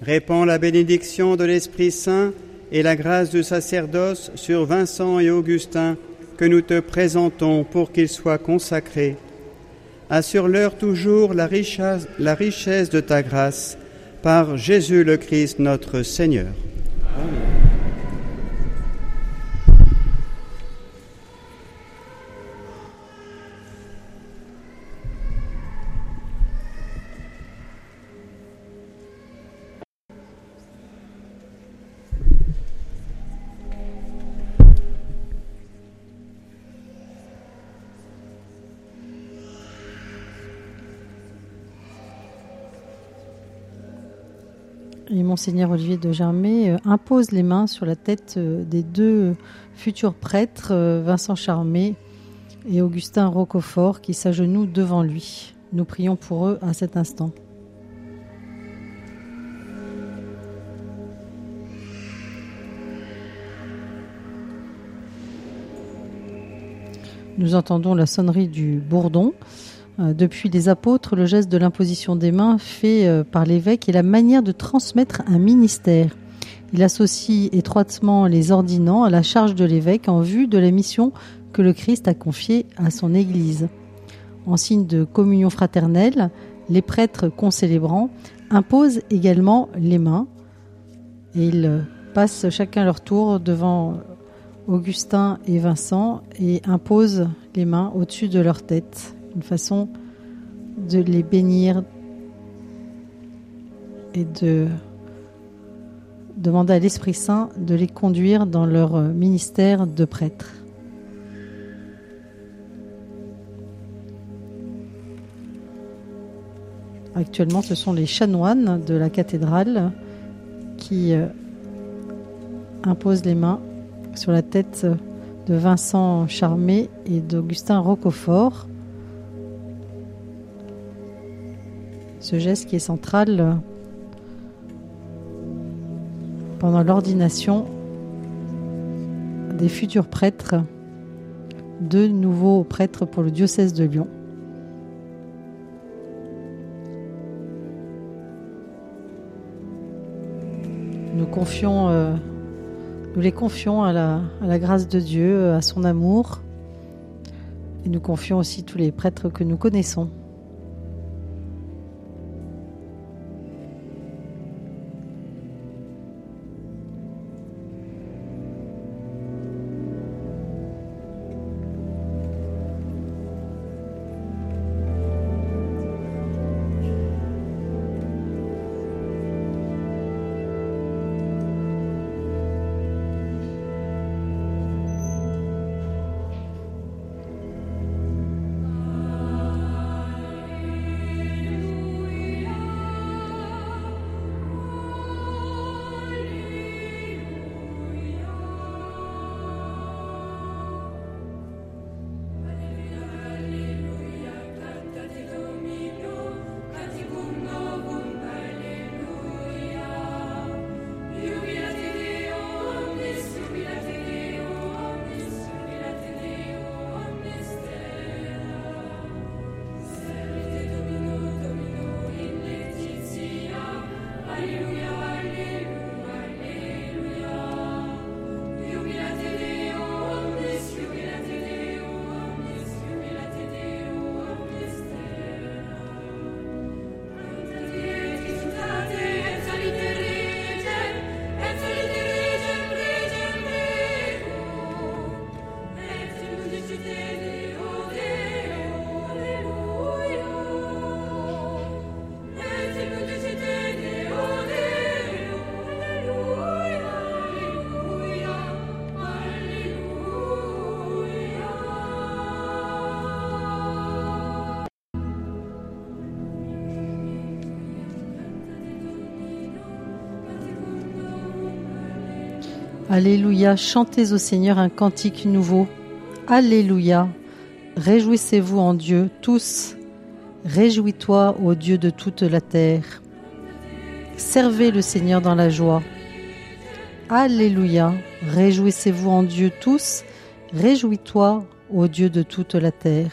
Répands la bénédiction de l'Esprit Saint et la grâce du sacerdoce sur Vincent et Augustin que nous te présentons pour qu'ils soient consacrés. Assure-leur toujours la richesse, la richesse de ta grâce par Jésus le Christ notre Seigneur. Monseigneur Olivier de Germay euh, impose les mains sur la tête euh, des deux futurs prêtres, euh, Vincent Charmé et Augustin Roquefort, qui s'agenouillent devant lui. Nous prions pour eux à cet instant. Nous entendons la sonnerie du bourdon. Euh, depuis les apôtres, le geste de l'imposition des mains fait euh, par l'évêque est la manière de transmettre un ministère. Il associe étroitement les ordinants à la charge de l'évêque en vue de la mission que le Christ a confiée à son Église. En signe de communion fraternelle, les prêtres concélébrants imposent également les mains et ils passent chacun leur tour devant Augustin et Vincent et imposent les mains au-dessus de leur tête, une façon de les bénir et de demander à l'Esprit Saint de les conduire dans leur ministère de prêtre. Actuellement, ce sont les chanoines de la cathédrale qui euh, imposent les mains sur la tête de Vincent Charmé et d'Augustin Roquefort. Ce geste qui est central pendant l'ordination des futurs prêtres, deux nouveaux prêtres pour le diocèse de Lyon. Nous euh, les confions à la grâce de Dieu, à son amour, et nous confions aussi tous les prêtres que nous connaissons. Alléluia, chantez au Seigneur un cantique nouveau. Alléluia, réjouissez-vous en Dieu tous. Réjouis-toi, ô Dieu de toute la terre. Servez le Seigneur dans la joie. Alléluia, réjouissez-vous en Dieu tous. Réjouis-toi, ô Dieu de toute la terre.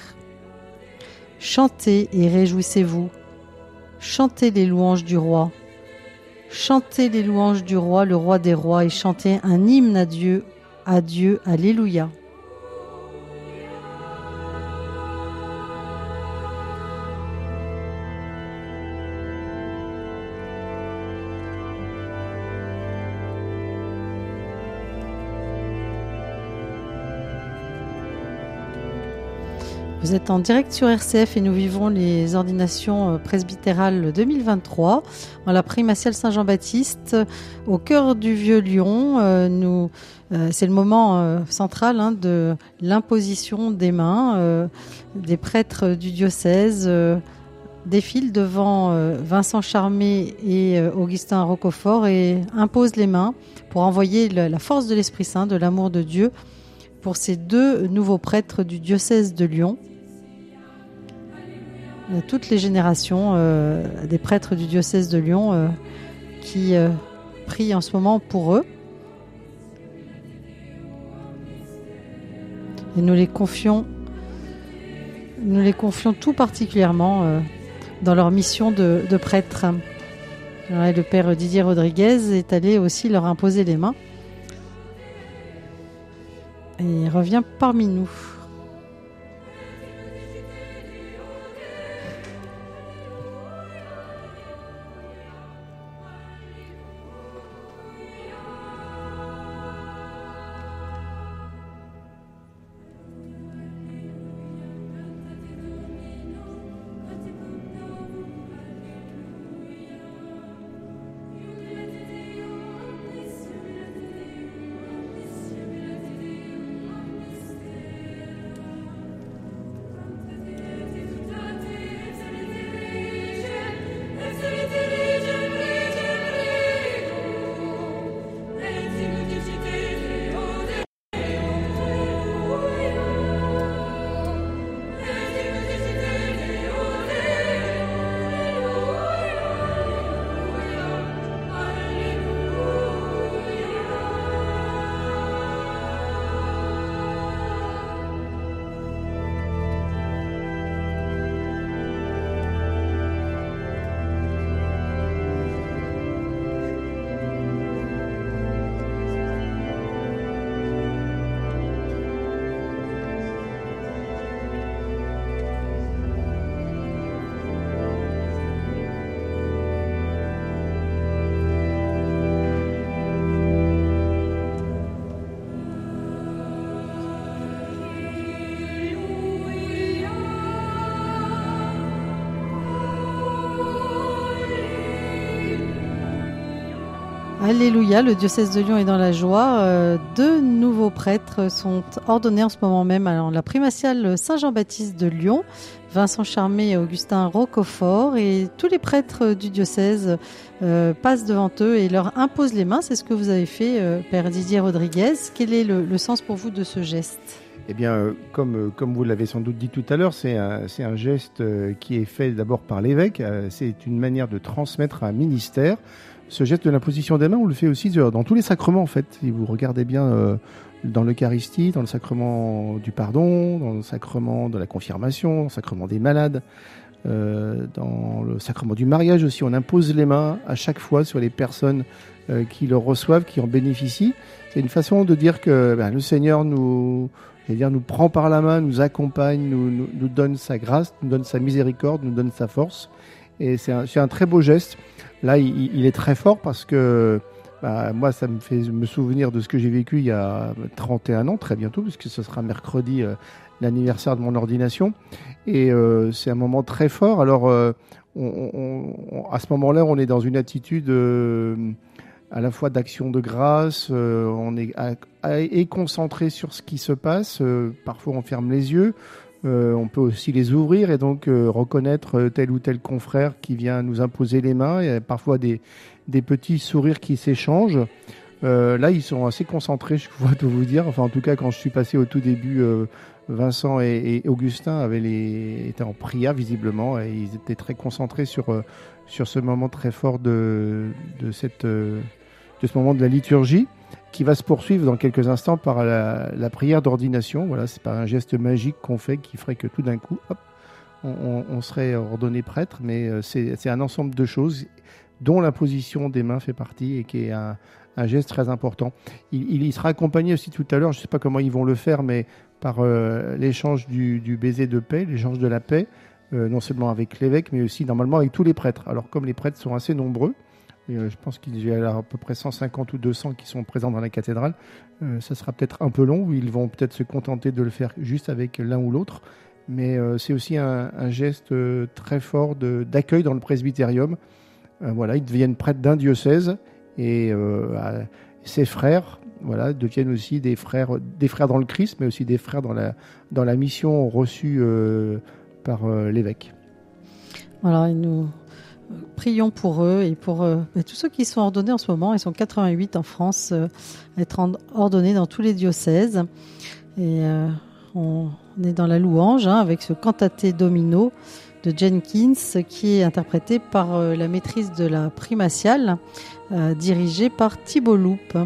Chantez et réjouissez-vous. Chantez les louanges du roi. Chantez les louanges du roi, le roi des rois, et chantez un hymne à Dieu, à Dieu, Alléluia. Vous êtes en direct sur RCF et nous vivons les ordinations euh, presbytérales 2023 en la primatiale Saint-Jean-Baptiste au cœur du vieux Lyon. Euh, euh, c'est le moment central hein, de l'imposition des mains des prêtres du diocèse. défilent devant Vincent Charmé et Augustin Roquefort et imposent les mains pour envoyer la force de l'Esprit Saint, de l'amour de Dieu pour ces deux nouveaux prêtres du diocèse de Lyon toutes les générations euh, des prêtres du diocèse de Lyon euh, qui euh, prient en ce moment pour eux. Et nous les confions, nous les confions tout particulièrement dans leur mission de, de prêtre. le père Didier Rodriguez est allé aussi leur imposer les mains. Il revient parmi nous. Alléluia, le diocèse de Lyon est dans la joie. Euh, deux nouveaux prêtres sont ordonnés en ce moment même à la primatiale Saint-Jean-Baptiste de Lyon, Vincent Charmé et Augustin Roquefort. Et tous les prêtres du diocèse euh, passent devant eux et leur imposent les mains. C'est ce que vous avez fait, euh, Père Didier Rodriguez. Quel est le, sens pour vous de ce geste? Eh bien, comme, vous l'avez sans doute dit tout à l'heure, c'est un, un, geste qui est fait d'abord par l'évêque. C'est une manière de transmettre un ministère ce geste de l'imposition des mains, on le fait aussi dans tous les sacrements en fait. Si vous regardez bien euh, dans l'Eucharistie, dans le sacrement du pardon, dans le sacrement de la confirmation, dans le sacrement des malades, euh, dans le sacrement du mariage aussi, on impose les mains à chaque fois sur les personnes euh, qui le reçoivent, qui en bénéficient. C'est une façon de dire que ben, le Seigneur nous, dire, nous prend par la main, nous accompagne, nous, donne sa grâce, nous donne sa miséricorde, nous donne sa force. Et c'est un, très beau geste. Là, il, est très fort parce que bah, moi, ça me fait me souvenir de ce que j'ai vécu il y a 31 ans, très bientôt, puisque ce sera mercredi euh, l'anniversaire de mon ordination. Et euh, c'est un moment très fort. Alors, euh, à ce moment-là, on est dans une attitude à la fois d'action de grâce, on est est concentré sur ce qui se passe. parfois, on ferme les yeux. Euh, on peut aussi les ouvrir et donc euh, reconnaître tel ou tel confrère qui vient nous imposer les mains. Il y a parfois des, petits sourires qui s'échangent. Euh, là, ils sont assez concentrés, je vois tout vous dire. Enfin, en tout cas, quand je suis passé au tout début, Vincent et, Augustin étaient en prière visiblement et ils étaient très concentrés sur, ce moment très fort de ce moment de la liturgie qui va se poursuivre dans quelques instants par la, prière d'ordination. Voilà, c'est pas un geste magique qu'on fait qui ferait que tout d'un coup, on, serait ordonné prêtre, mais euh, c'est un ensemble de choses dont l'imposition des mains fait partie et qui est un, geste très important. Il, il, sera accompagné aussi tout à l'heure, je ne sais pas comment ils vont le faire, mais par euh, l'échange du, baiser de paix, l'échange de la paix, euh, non seulement avec l'évêque, mais aussi normalement avec tous les prêtres. Alors comme les prêtres sont assez nombreux, euh, je pense qu'il y a à peu près 150 ou 200 qui sont présents dans la cathédrale. Euh, ça sera peut-être un peu long, ils vont peut-être se contenter de le faire juste avec l'un ou l'autre. Mais euh, c'est aussi un, geste très fort d'accueil dans le presbytérium. voilà, ils deviennent prêtres d'un diocèse et ses frères voilà, deviennent aussi des frères, des frères dans le Christ, mais aussi des frères dans la, dans la mission reçue par l'évêque. Voilà, et nous, prions pour eux et pour euh, tous ceux qui sont ordonnés en ce moment. Ils sont 88 en France, euh, être ordonnés dans tous les diocèses. Et euh, on, est dans la louange hein, avec ce cantaté domino de Jenkins qui est interprété par la maîtrise de la primatiale, dirigée par Thibault Loupe.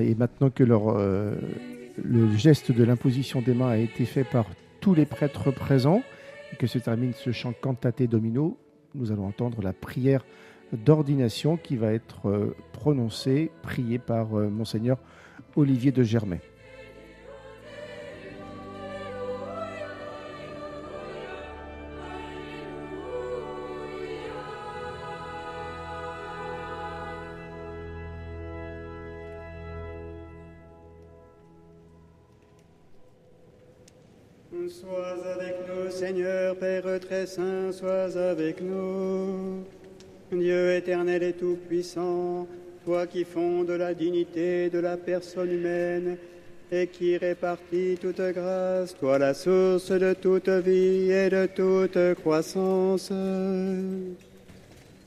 Et maintenant que euh, le geste de l'imposition des mains a été fait par tous les prêtres présents, et que se termine ce chant cantate domino, nous allons entendre la prière d'ordination qui va être euh, prononcée, priée par euh, monseigneur Olivier de Germay. Père très saint, sois avec nous. Dieu éternel et tout-puissant, toi qui fondes la dignité de la personne humaine et qui répartis toute grâce, toi la source de toute vie et de toute croissance.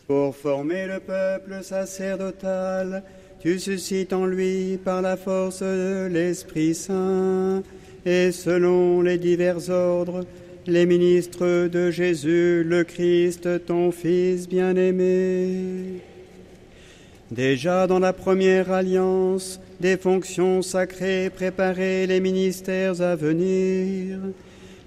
Pour former le peuple sacerdotal, tu suscites en lui par la force de l'Esprit Saint et selon les divers ordres, les ministres de Jésus, le Christ, ton Fils bien-aimé. Déjà dans la première alliance, des fonctions sacrées préparaient les ministères à venir.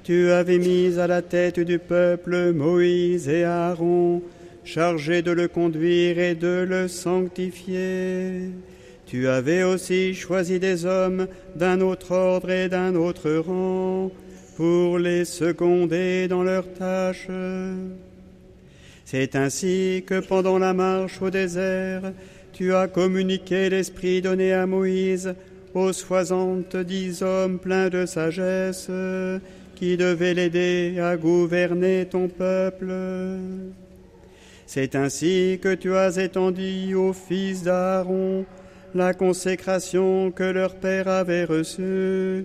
Tu avais mis à la tête du peuple Moïse et Aaron, chargés de le conduire et de le sanctifier. Tu avais aussi choisi des hommes d'un autre ordre et d'un autre rang pour les seconder dans leurs tâches. C'est ainsi que pendant la marche au désert, tu as communiqué l'esprit donné à Moïse aux soixante-dix hommes pleins de sagesse qui devaient l'aider à gouverner ton peuple. C'est ainsi que tu as étendu aux fils d'Aaron la consécration que leur père avait reçue,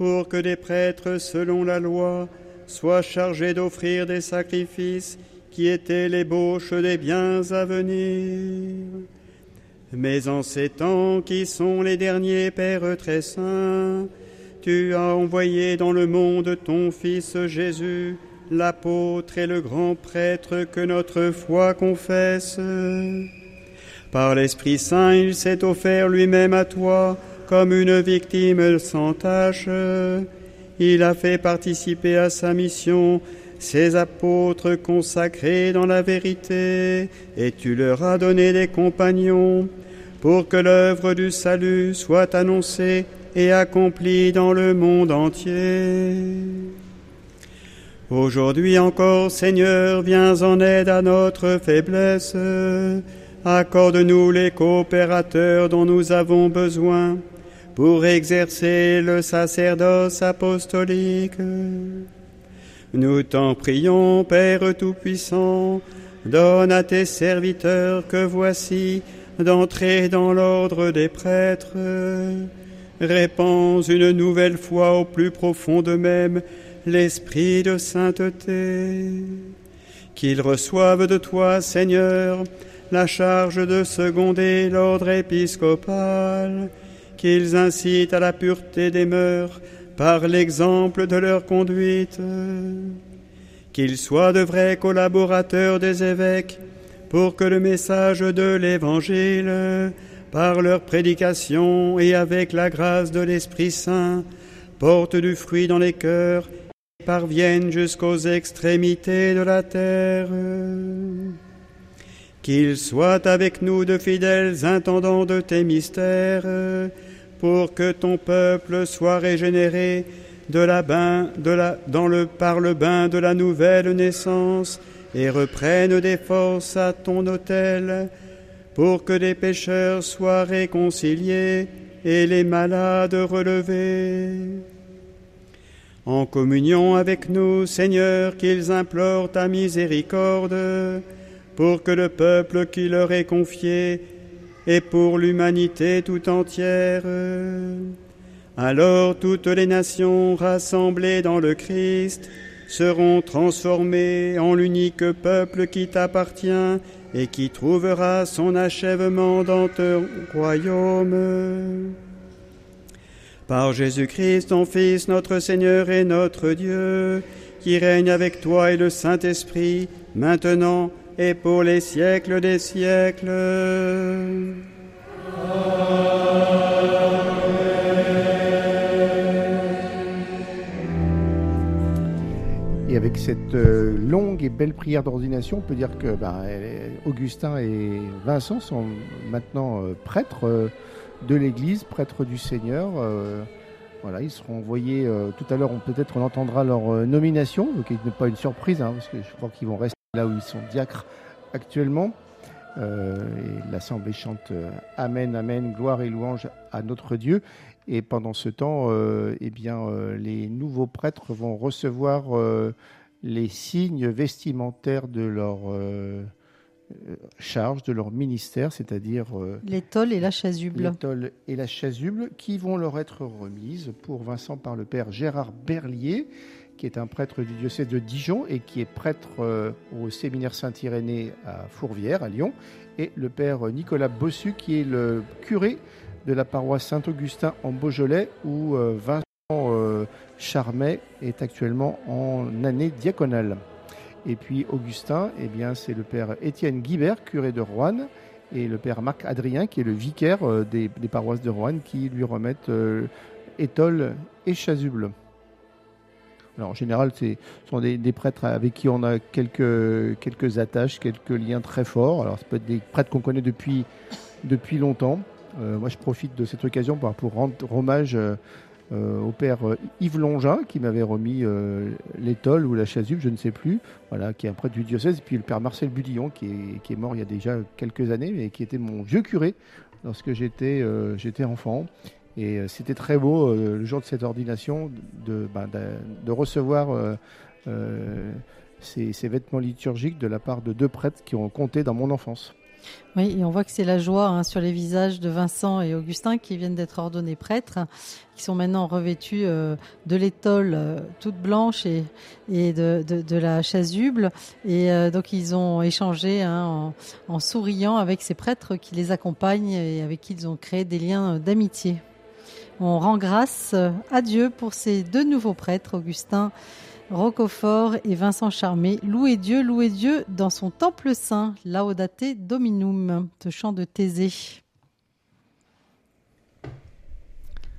pour que des prêtres selon la loi soient chargés d'offrir des sacrifices qui étaient l'ébauche des biens à venir. Mais en ces temps qui sont les derniers Pères très saints, tu as envoyé dans le monde ton Fils Jésus, l'apôtre et le grand prêtre que notre foi confesse. Par l'Esprit Saint, il s'est offert lui-même à toi comme une victime sans tache. Il a fait participer à sa mission ses apôtres consacrés dans la vérité, et tu leur as donné des compagnons pour que l'œuvre du salut soit annoncée et accomplie dans le monde entier. Aujourd'hui encore, Seigneur, viens en aide à notre faiblesse accorde-nous les coopérateurs dont nous avons besoin pour exercer le sacerdoce apostolique. Nous t'en prions, Père Tout-Puissant, donne à tes serviteurs que voici d'entrer dans l'ordre des prêtres. Répands une nouvelle fois au plus profond d'eux-mêmes l'esprit de sainteté. Qu'ils reçoivent de toi, Seigneur, la charge de seconder l'ordre épiscopal, qu'ils incitent à la pureté des mœurs par l'exemple de leur conduite, qu'ils soient de vrais collaborateurs des évêques pour que le message de l'Évangile, par leur prédication et avec la grâce de l'Esprit Saint, porte du fruit dans les cœurs et parvienne jusqu'aux extrémités de la terre. Qu'il soit avec nous de fidèles intendants de tes mystères, pour que ton peuple soit régénéré de la dans le, par le bain de la nouvelle naissance et reprenne des forces à ton autel, pour que les pécheurs soient réconciliés et les malades relevés. En communion avec nous, Seigneur, qu'ils implorent ta miséricorde, pour que le peuple qui leur est confié et pour l'humanité tout entière. Alors toutes les nations rassemblées dans le Christ seront transformées en l'unique peuple qui t'appartient et qui trouvera son achèvement dans ton royaume. Par Jésus-Christ, ton Fils, notre Seigneur et notre Dieu, qui règne avec toi et le Saint-Esprit, maintenant et pour les siècles des siècles. Et avec cette euh, longue et belle prière d'ordination, on peut dire que ben, Augustin et Vincent sont maintenant euh, prêtres euh, de l'Église, prêtres du Seigneur. Voilà, ils seront envoyés tout à l'heure. On peut-être on entendra leur nomination, donc n'est pas une surprise, hein, parce que je crois qu'ils vont rester là où ils sont diacres actuellement. et l'assemblée chante Amen, Amen, gloire et louange à notre Dieu. Et pendant ce temps, euh, eh bien, euh, les nouveaux prêtres vont recevoir euh, les signes vestimentaires de leur charge, de leur ministère, c'est-à-dire l'étole et la chasuble. L'étole et la chasuble qui vont leur être remises pour Vincent par le père Gérard Berlier, qui est un prêtre du diocèse de Dijon et qui est prêtre au séminaire Saint-Irénée à Fourvière, à Lyon, et le père Nicolas Bossu, qui est le curé de la paroisse Saint-Augustin en Beaujolais, où euh, Vincent euh, Charmet est actuellement en année diaconale. Et puis Augustin, eh bien, c'est le père Étienne Guibert, curé de Roanne, et le père Marc Adrien, qui est le vicaire euh, des, paroisses de Roanne, qui lui remettent étole et chasuble. Alors, en général, ce sont des, prêtres avec qui on a quelques, quelques attaches, quelques liens très forts. Alors, ça peut être des prêtres qu'on connaît depuis, depuis longtemps. Euh, moi, je profite de cette occasion pour, rendre hommage euh, euh, au père Yves Longin qui m'avait remis l'étole ou la chasuble, je ne sais plus, voilà, qui est un prêtre du diocèse, et puis le père Marcel Budillon qui est, mort il y a déjà quelques années, mais qui était mon vieux curé lorsque j'étais enfant. Et c'était très beau le jour de cette ordination de, ben, de, recevoir ces, ces, vêtements liturgiques de la part de deux prêtres qui ont compté dans mon enfance. Oui, et on voit que c'est la joie hein, sur les visages de Vincent et Augustin qui viennent d'être ordonnés prêtres, qui sont maintenant revêtus euh, de l'étole euh, toute blanche et, de, de, la chasuble. Et euh, donc ils ont échangé hein, en, souriant avec ces prêtres qui les accompagnent et avec qui ils ont créé des liens d'amitié. On rend grâce à Dieu pour ces deux nouveaux prêtres, Augustin Roquefort et Vincent Charmé. Louez Dieu, louez Dieu dans son temple saint, Laudate Dominum, ce chant de Thésée.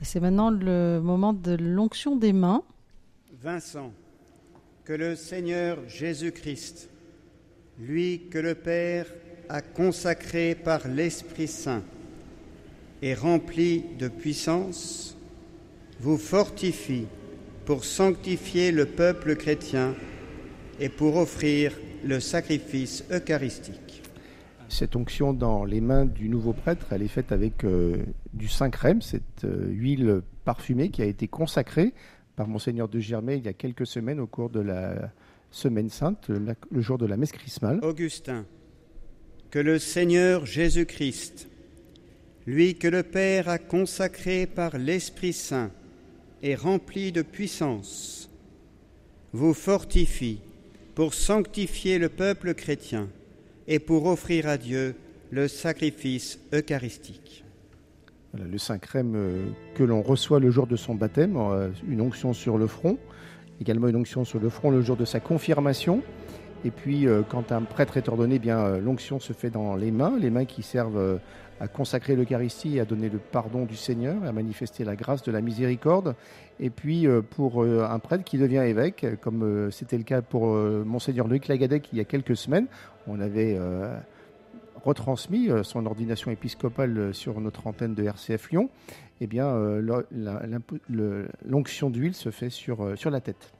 C'est maintenant le moment de l'onction des mains. Vincent, que le Seigneur Jésus-Christ, lui que le Père a consacré par l'Esprit Saint et rempli de puissance, vous fortifie pour sanctifier le peuple chrétien et pour offrir le sacrifice eucharistique. Cette onction dans les mains du nouveau prêtre, elle est faite avec euh, du saint crème, cette euh, huile parfumée qui a été consacrée par monseigneur de Germay il y a quelques semaines au cours de la semaine sainte, le jour de la messe chrismale. Augustin, que le Seigneur Jésus-Christ, lui que le Père a consacré par l'Esprit Saint, et rempli de puissance, vous fortifie pour sanctifier le peuple chrétien et pour offrir à Dieu le sacrifice eucharistique. le Saint Crème euh, que l'on reçoit le jour de son baptême, euh, une onction sur le front, également une onction sur le front le jour de sa confirmation. Et puis, euh, quand un prêtre est ordonné, eh bien l'onction se fait dans les mains, les mains qui servent à consacrer l'Eucharistie à donner le pardon du Seigneur, à manifester la grâce de la miséricorde. Et puis euh, pour euh, un prêtre qui devient évêque, comme euh, c'était le cas pour monseigneur Luc Lagadec il y a quelques semaines, on avait retransmis son ordination épiscopale sur notre antenne de RCF Lyon, eh bien l'onction d'huile se fait sur la tête.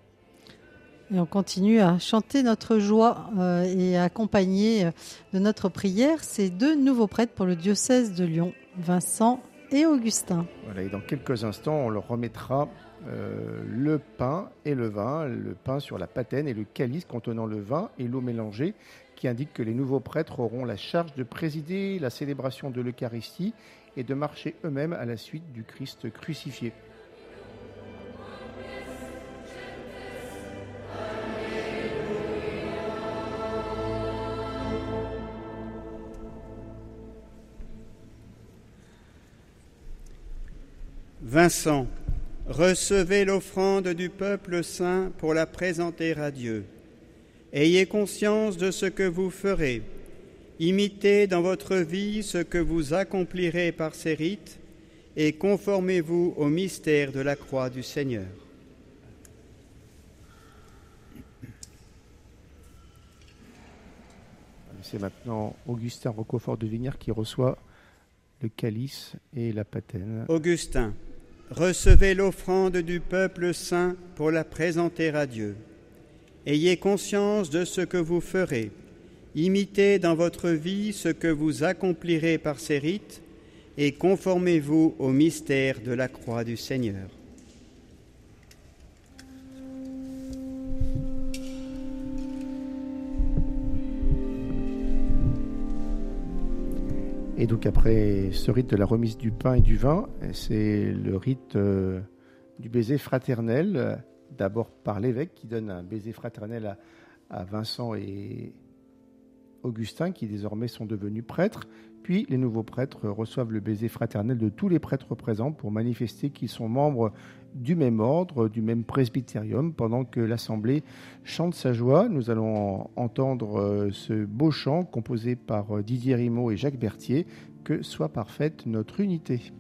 Et on continue à chanter notre joie euh, et à accompagner euh, de notre prière ces deux nouveaux prêtres pour le diocèse de Lyon, Vincent et Augustin. Voilà, et dans quelques instants, on leur remettra euh, le pain et le vin, le pain sur la patène et le calice contenant le vin et l'eau mélangée, qui indique que les nouveaux prêtres auront la charge de présider la célébration de l'Eucharistie et de marcher eux-mêmes à la suite du Christ crucifié. Vincent, recevez l'offrande du peuple saint pour la présenter à Dieu. Ayez conscience de ce que vous ferez. Imitez dans votre vie ce que vous accomplirez par ces rites et conformez-vous au mystère de la croix du Seigneur. C'est maintenant Augustin Roquefort de Vignard qui reçoit le calice et la patène. Augustin recevez l'offrande du peuple saint pour la présenter à Dieu. Ayez conscience de ce que vous ferez. Imitez dans votre vie ce que vous accomplirez par ces rites et conformez-vous au mystère de la croix du Seigneur. Et donc après ce rite de la remise du pain et du vin, c'est le rite euh, du baiser fraternel, d'abord par l'évêque qui donne un baiser fraternel à, à, Vincent et Augustin qui désormais sont devenus prêtres. Puis les nouveaux prêtres reçoivent le baiser fraternel de tous les prêtres présents pour manifester qu'ils sont membres du même ordre, du même presbytérium. Pendant que l'Assemblée chante sa joie, nous allons entendre euh, ce beau chant composé par euh, Didier Rimaud et Jacques Berthier, Que soit parfaite notre unité.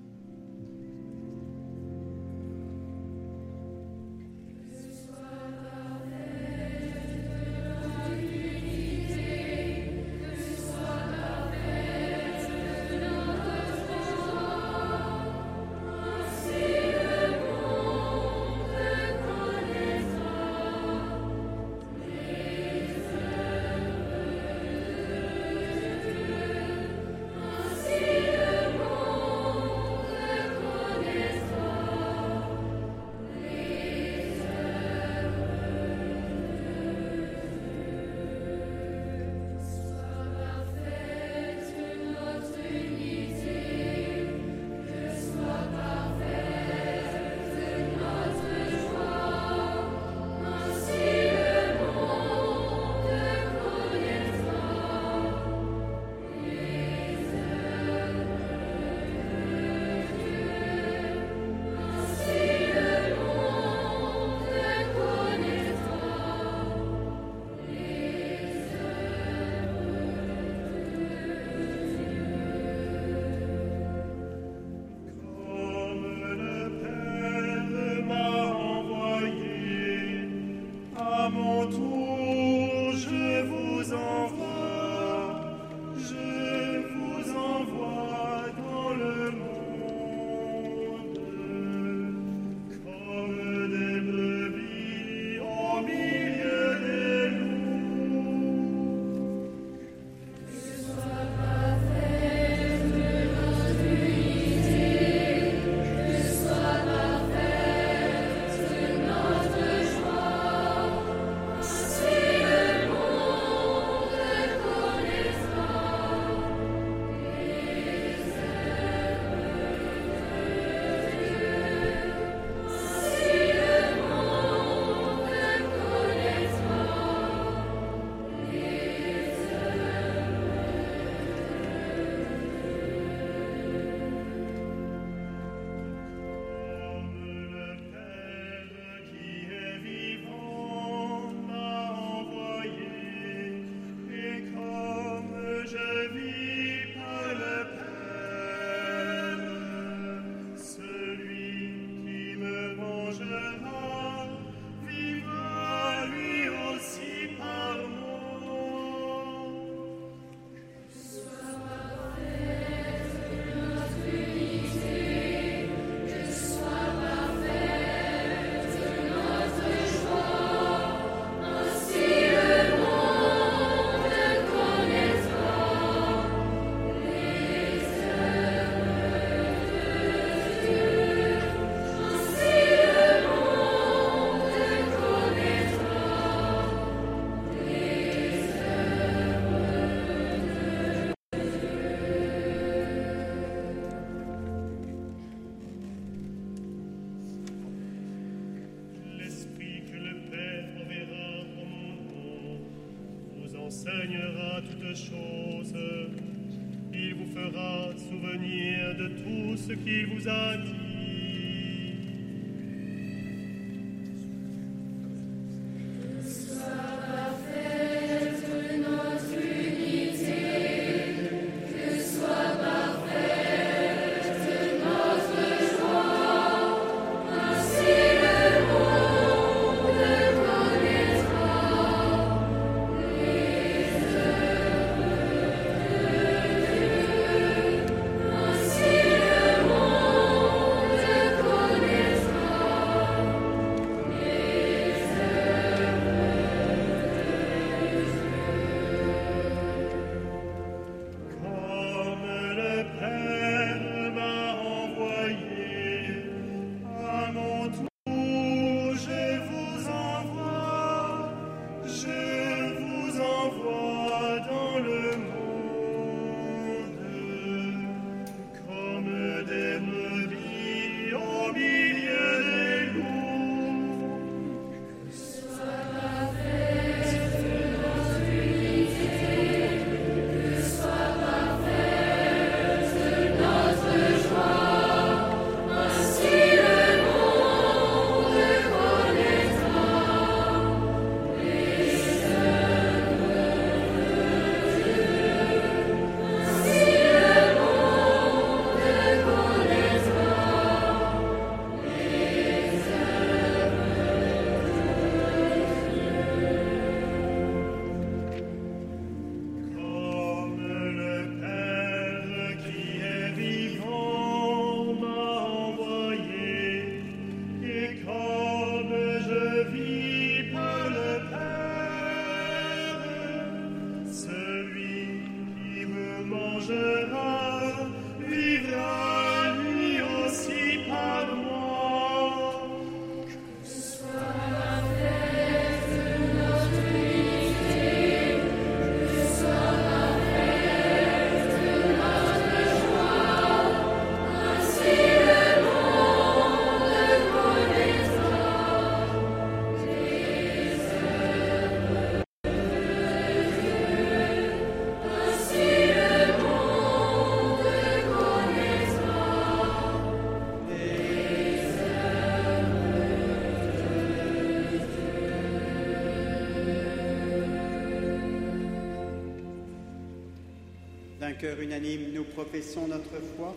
Cœur unanime, nous professons notre foi.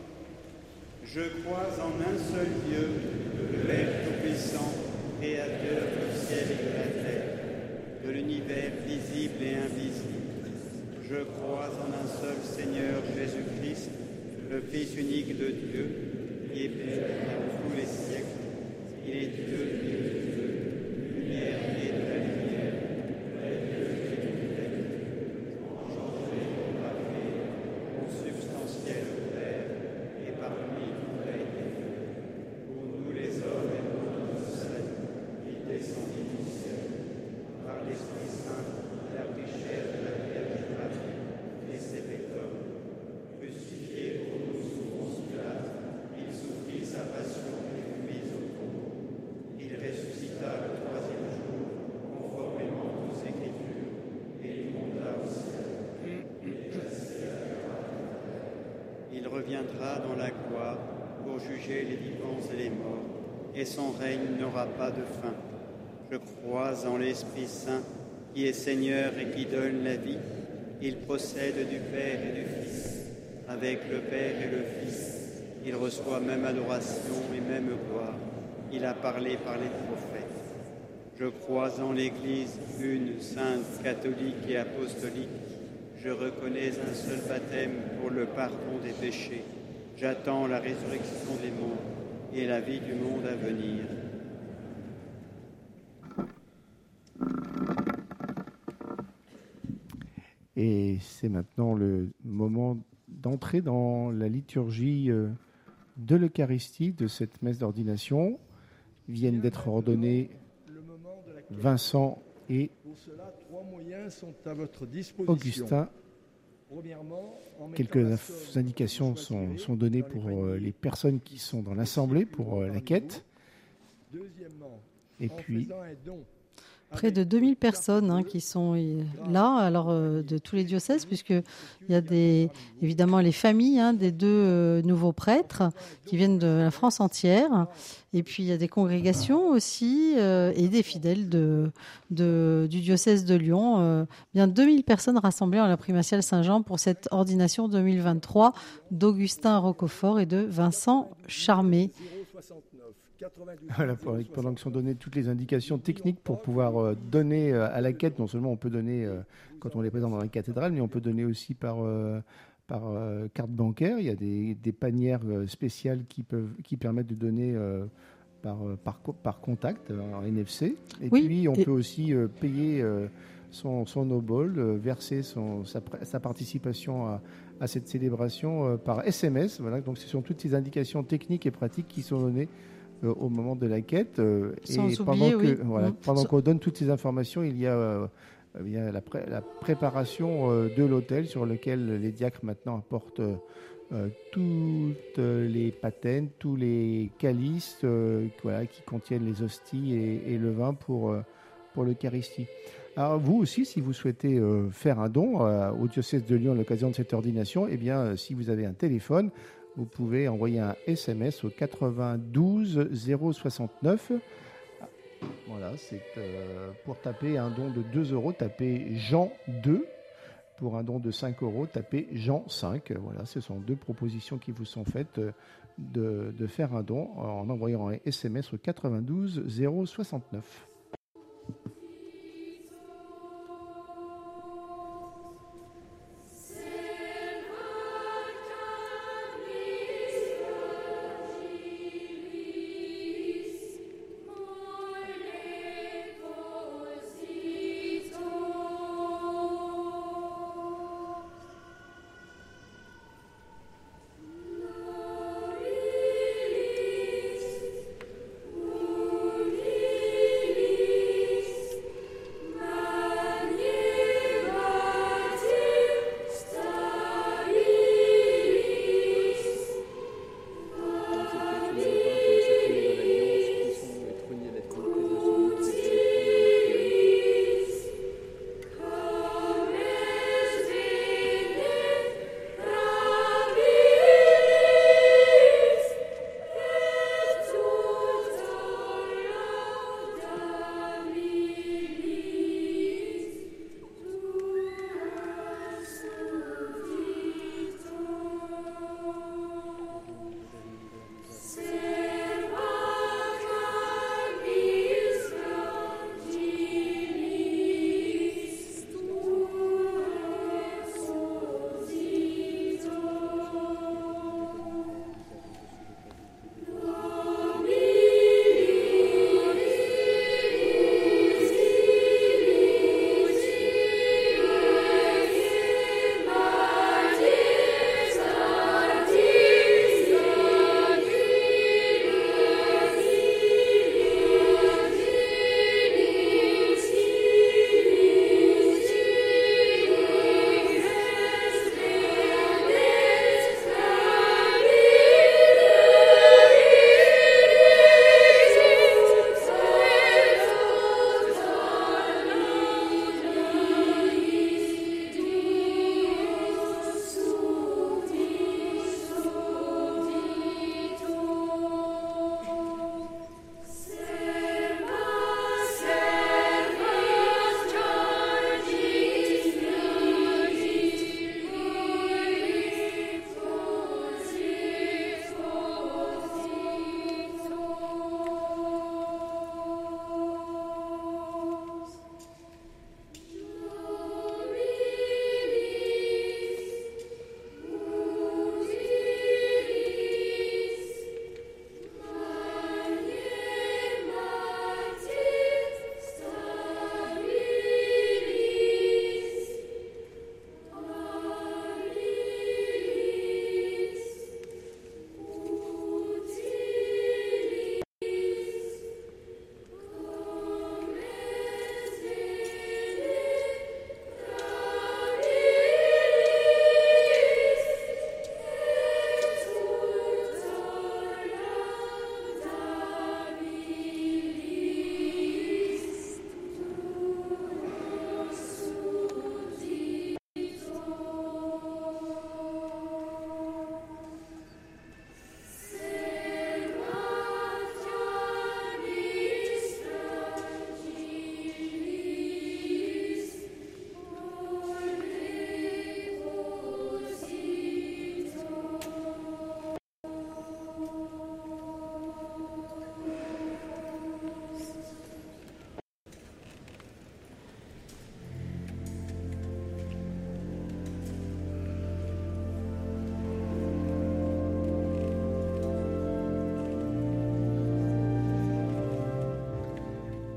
Je crois en un seul Dieu, le Père Tout-Puissant, Créateur du ciel et de la terre, de l'univers visible et invisible. Je crois en un seul Seigneur Jésus-Christ, le Fils unique de Dieu, qui est Père pour tous les siècles. Il est Dieu et Dieu, lumière et de la lumière, vrai Dieu et du vrai Dieu, engendré au pavé, consubstantiel au Père, et parmi nous a été fait. Pour nous les hommes et pour notre salut, il descendit du ciel, par l'Esprit Saint, la richesse de la Vierge Marie, et s'est fait homme. Crucifié pour nous sous Ponce Pilate, il souffrit sa passion et fut mis au tombeau. Il ressuscita le troisième jour, conformément aux Écritures, et il monta au ciel. Il est assis à la droite de la terre. Il reviendra dans la gloire pour juger les vivants et les morts, son règne n'aura pas de fin. Je crois en l'Esprit Saint, qui est Seigneur et qui donne la vie. Il procède du Père et du Fils. Avec le Père et le Fils, il reçoit même adoration et même gloire. Il a parlé par les prophètes. Je crois en l'Église, une, sainte, catholique et apostolique. Je reconnais un seul baptême pour le pardon des péchés. J'attends la résurrection des morts et la vie du monde à venir. Et c'est maintenant le moment d'entrer dans la liturgie euh, de l'Eucharistie de cette messe d'ordination. Viennent d'être ordonnés. Vincent et Pour cela, trois moyens sont à votre disposition. Augustin. Quelques indications sont, sont données pour euh, les personnes qui sont dans l'Assemblée pour euh, la quête. Et puis, Près de 2000 personnes hein, qui sont euh, là, alors euh, de tous les diocèses, puisque il y a des, évidemment les familles hein, des deux euh, nouveaux prêtres qui viennent de la France entière, et puis il y a des congrégations aussi et des fidèles du diocèse de Lyon. bien 2000 personnes rassemblées en la primatiale Saint-Jean pour cette ordination 2023 d'Augustin Roquefort et de Vincent Charmé. 069 92 Voilà, pendant que sont données toutes les indications techniques pour pouvoir euh, donner euh, à la quête, non seulement on peut donner euh, quand on est présent dans la cathédrale, mais on peut donner aussi par, euh, par euh, carte bancaire. Il y a des, des panières spéciales qui, peuvent, qui permettent de donner euh, par, par, par contact en NFC. Et Oui, puis on et- peut aussi euh, payer euh, son, son obol, euh, verser son, sa, sa participation à, à cette célébration euh, par SMS. Voilà, donc ce sont toutes ces indications techniques et pratiques qui sont données euh, au moment de la quête. euh, Sans et oublier, pendant que, oui. voilà, Mm. pendant qu'on donne toutes ces informations, il y a, euh, il y a la, pré- la préparation euh, de l'hôtel sur lequel les diacres maintenant apportent euh, euh, toutes les patènes, tous les calices euh, voilà, qui contiennent les hosties et, et le vin pour, euh, pour l'Eucharistie. Alors vous aussi, si vous souhaitez euh, faire un don euh, au diocèse de Lyon à l'occasion de cette ordination, eh bien, euh, si vous avez un téléphone, vous pouvez envoyer un SMS au 92 069. Voilà, c'est euh, pour taper un don de 2 euros, tapez Jean 2. Pour un don de 5 euros, tapez Jean 5. Voilà, ce sont deux propositions qui vous sont faites euh, de, de faire un don en envoyant un SMS au 92 069.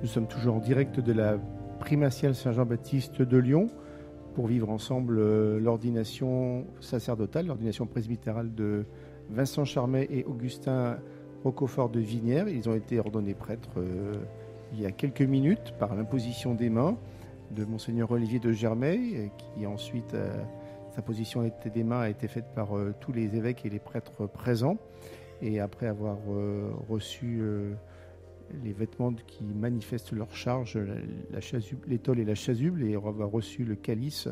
Nous sommes toujours en direct de la primatiale Saint-Jean-Baptiste de Lyon pour vivre ensemble euh, l'ordination sacerdotale, l'ordination presbytérale de Vincent Charmet et Augustin Roquefort de Vinière. Ils ont été ordonnés prêtres euh, il y a quelques minutes par l'imposition des mains de Monseigneur Olivier de Germay, qui ensuite, euh, sa position des mains a été faite par euh, tous les évêques et les prêtres présents. Et après avoir euh, reçu les vêtements qui manifestent leur charge, l'étole et la chasuble, et avoir reçu le calice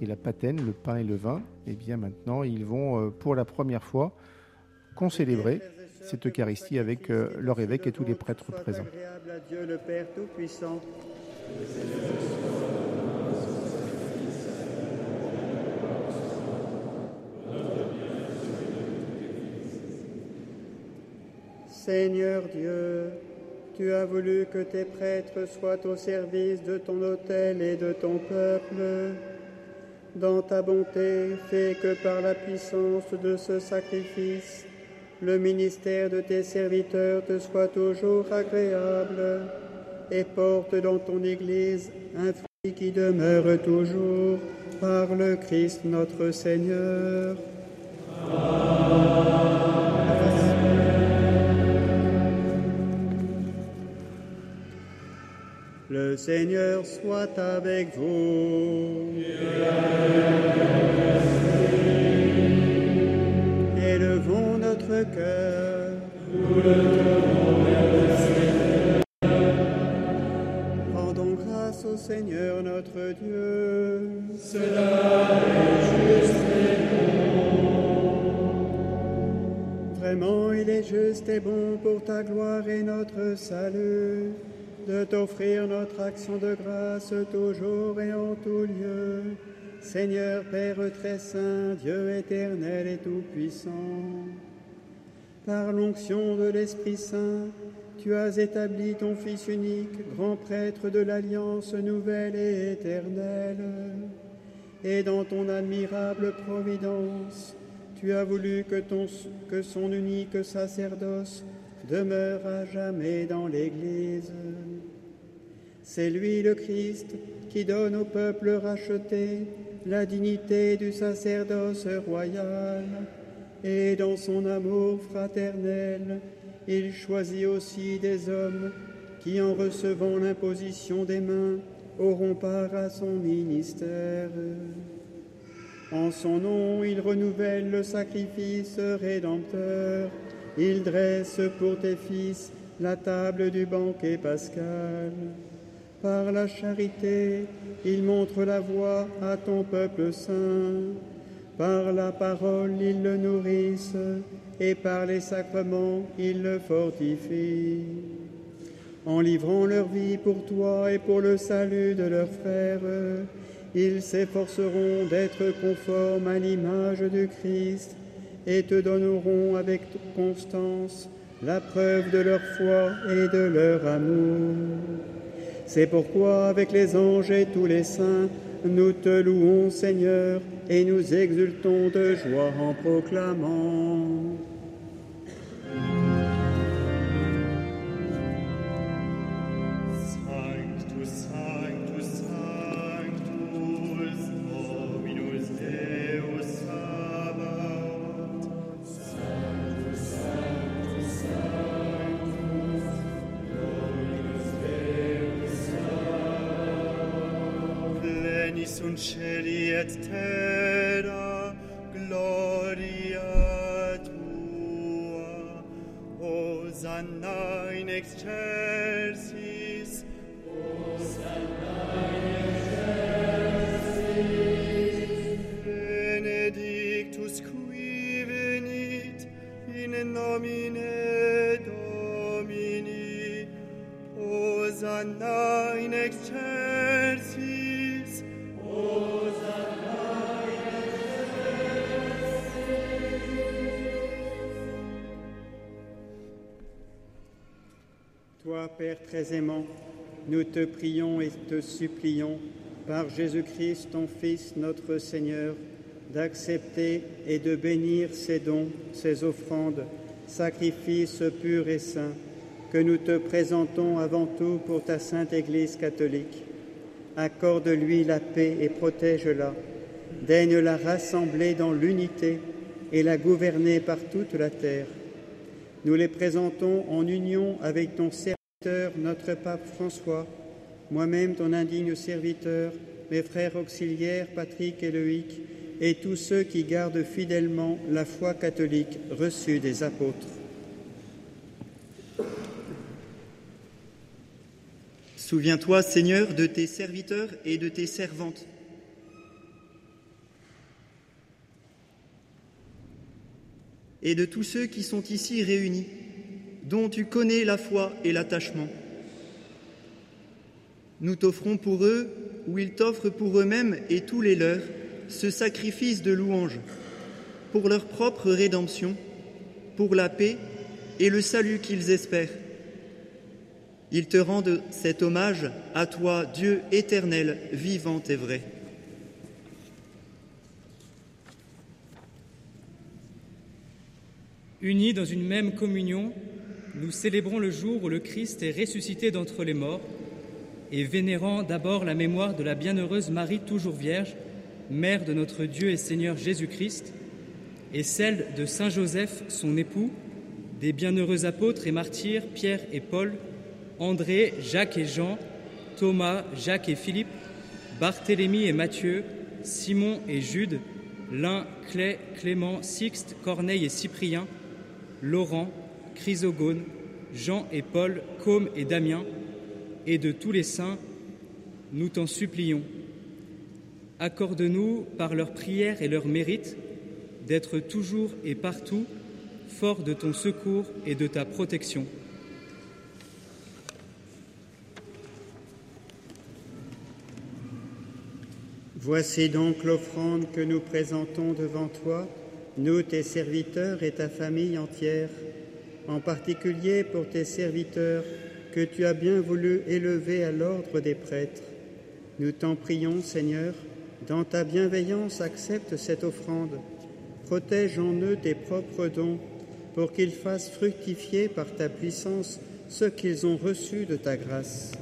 et la patène, le pain et le vin, et eh bien maintenant ils vont pour la première fois concélébrer cette Eucharistie avec leur évêque et tous les prêtres présents. Dieu le Père Tout-Puissant. Seigneur Dieu, tu as voulu que tes prêtres soient au service de ton autel et de ton peuple. Dans ta bonté, fais que par la puissance de ce sacrifice, le ministère de tes serviteurs te soit toujours agréable et porte dans ton Église un fruit qui demeure toujours par le Christ notre Seigneur. Seigneur soit avec vous. Élevons notre cœur. Rendons grâce au Seigneur notre Dieu. Cela est juste et bon. Vraiment, il est juste et bon pour ta gloire et notre salut de t'offrir notre action de grâce toujours et en tout lieu. Seigneur Père très saint, Dieu éternel et tout-puissant, par l'onction de l'Esprit Saint, tu as établi ton Fils unique, grand prêtre de l'Alliance nouvelle et éternelle. Et dans ton admirable providence, tu as voulu que, ton, que son unique sacerdoce demeure à jamais dans l'Église. C'est lui le Christ qui donne au peuple racheté la dignité du sacerdoce royal, et dans son amour fraternel, il choisit aussi des hommes qui, en recevant l'imposition des mains, auront part à son ministère. En son nom, il renouvelle le sacrifice rédempteur il dresse pour tes fils la table du banquet pascal. Par la charité, il montre la voie à ton peuple saint. Par la parole, ils le nourrissent et par les sacrements, ils le fortifient. En livrant leur vie pour toi et pour le salut de leurs frères, ils s'efforceront d'être conformes à l'image du Christ et te donneront avec constance la preuve de leur foi et de leur amour. C'est pourquoi avec les anges et tous les saints, nous te louons Seigneur et nous exultons de joie en proclamant. Nous te prions et te supplions, par Jésus-Christ, ton Fils, notre Seigneur, d'accepter et de bénir ces dons, ces offrandes, sacrifices purs et saints, que nous te présentons avant tout pour ta sainte Église catholique. Accorde-lui la paix et protège-la. Daigne la rassembler dans l'unité et la gouverner par toute la terre. Nous les présentons en union avec ton serviteur, notre pape François, moi-même ton indigne serviteur, mes frères auxiliaires Patrick et Loïc, et tous ceux qui gardent fidèlement la foi catholique reçue des apôtres. Souviens-toi, Seigneur, de tes serviteurs et de tes servantes. Et de tous ceux qui sont ici réunis, dont tu connais la foi et l'attachement. Nous t'offrons pour eux, ou ils t'offrent pour eux-mêmes et tous les leurs, ce sacrifice de louange, pour leur propre rédemption, pour la paix et le salut qu'ils espèrent. Ils te rendent cet hommage à toi, Dieu éternel, vivant et vrai. Unis dans une même communion, nous célébrons le jour où le Christ est ressuscité d'entre les morts et vénérant d'abord la mémoire de la bienheureuse Marie toujours vierge, mère de notre Dieu et Seigneur Jésus-Christ, et celle de Saint Joseph, son époux, des bienheureux apôtres et martyrs Pierre et Paul, André, Jacques et Jean, Thomas, Jacques et Philippe, Barthélemy et Matthieu, Simon et Jude, Lin, Clé, Clément, Sixte, Corneille et Cyprien, Laurent, Chrysogone, Jean et Paul, Côme et Damien, et de tous les saints, nous t'en supplions. Accorde-nous, par leurs prières et leurs mérites, d'être toujours et partout forts de ton secours et de ta protection. Voici donc l'offrande que nous présentons devant toi, nous tes serviteurs et ta famille entière, en particulier pour tes serviteurs que tu as bien voulu élever à l'ordre des prêtres. Nous t'en prions, Seigneur, dans ta bienveillance accepte cette offrande, protège en eux tes propres dons, pour qu'ils fassent fructifier par ta puissance ce qu'ils ont reçu de ta grâce.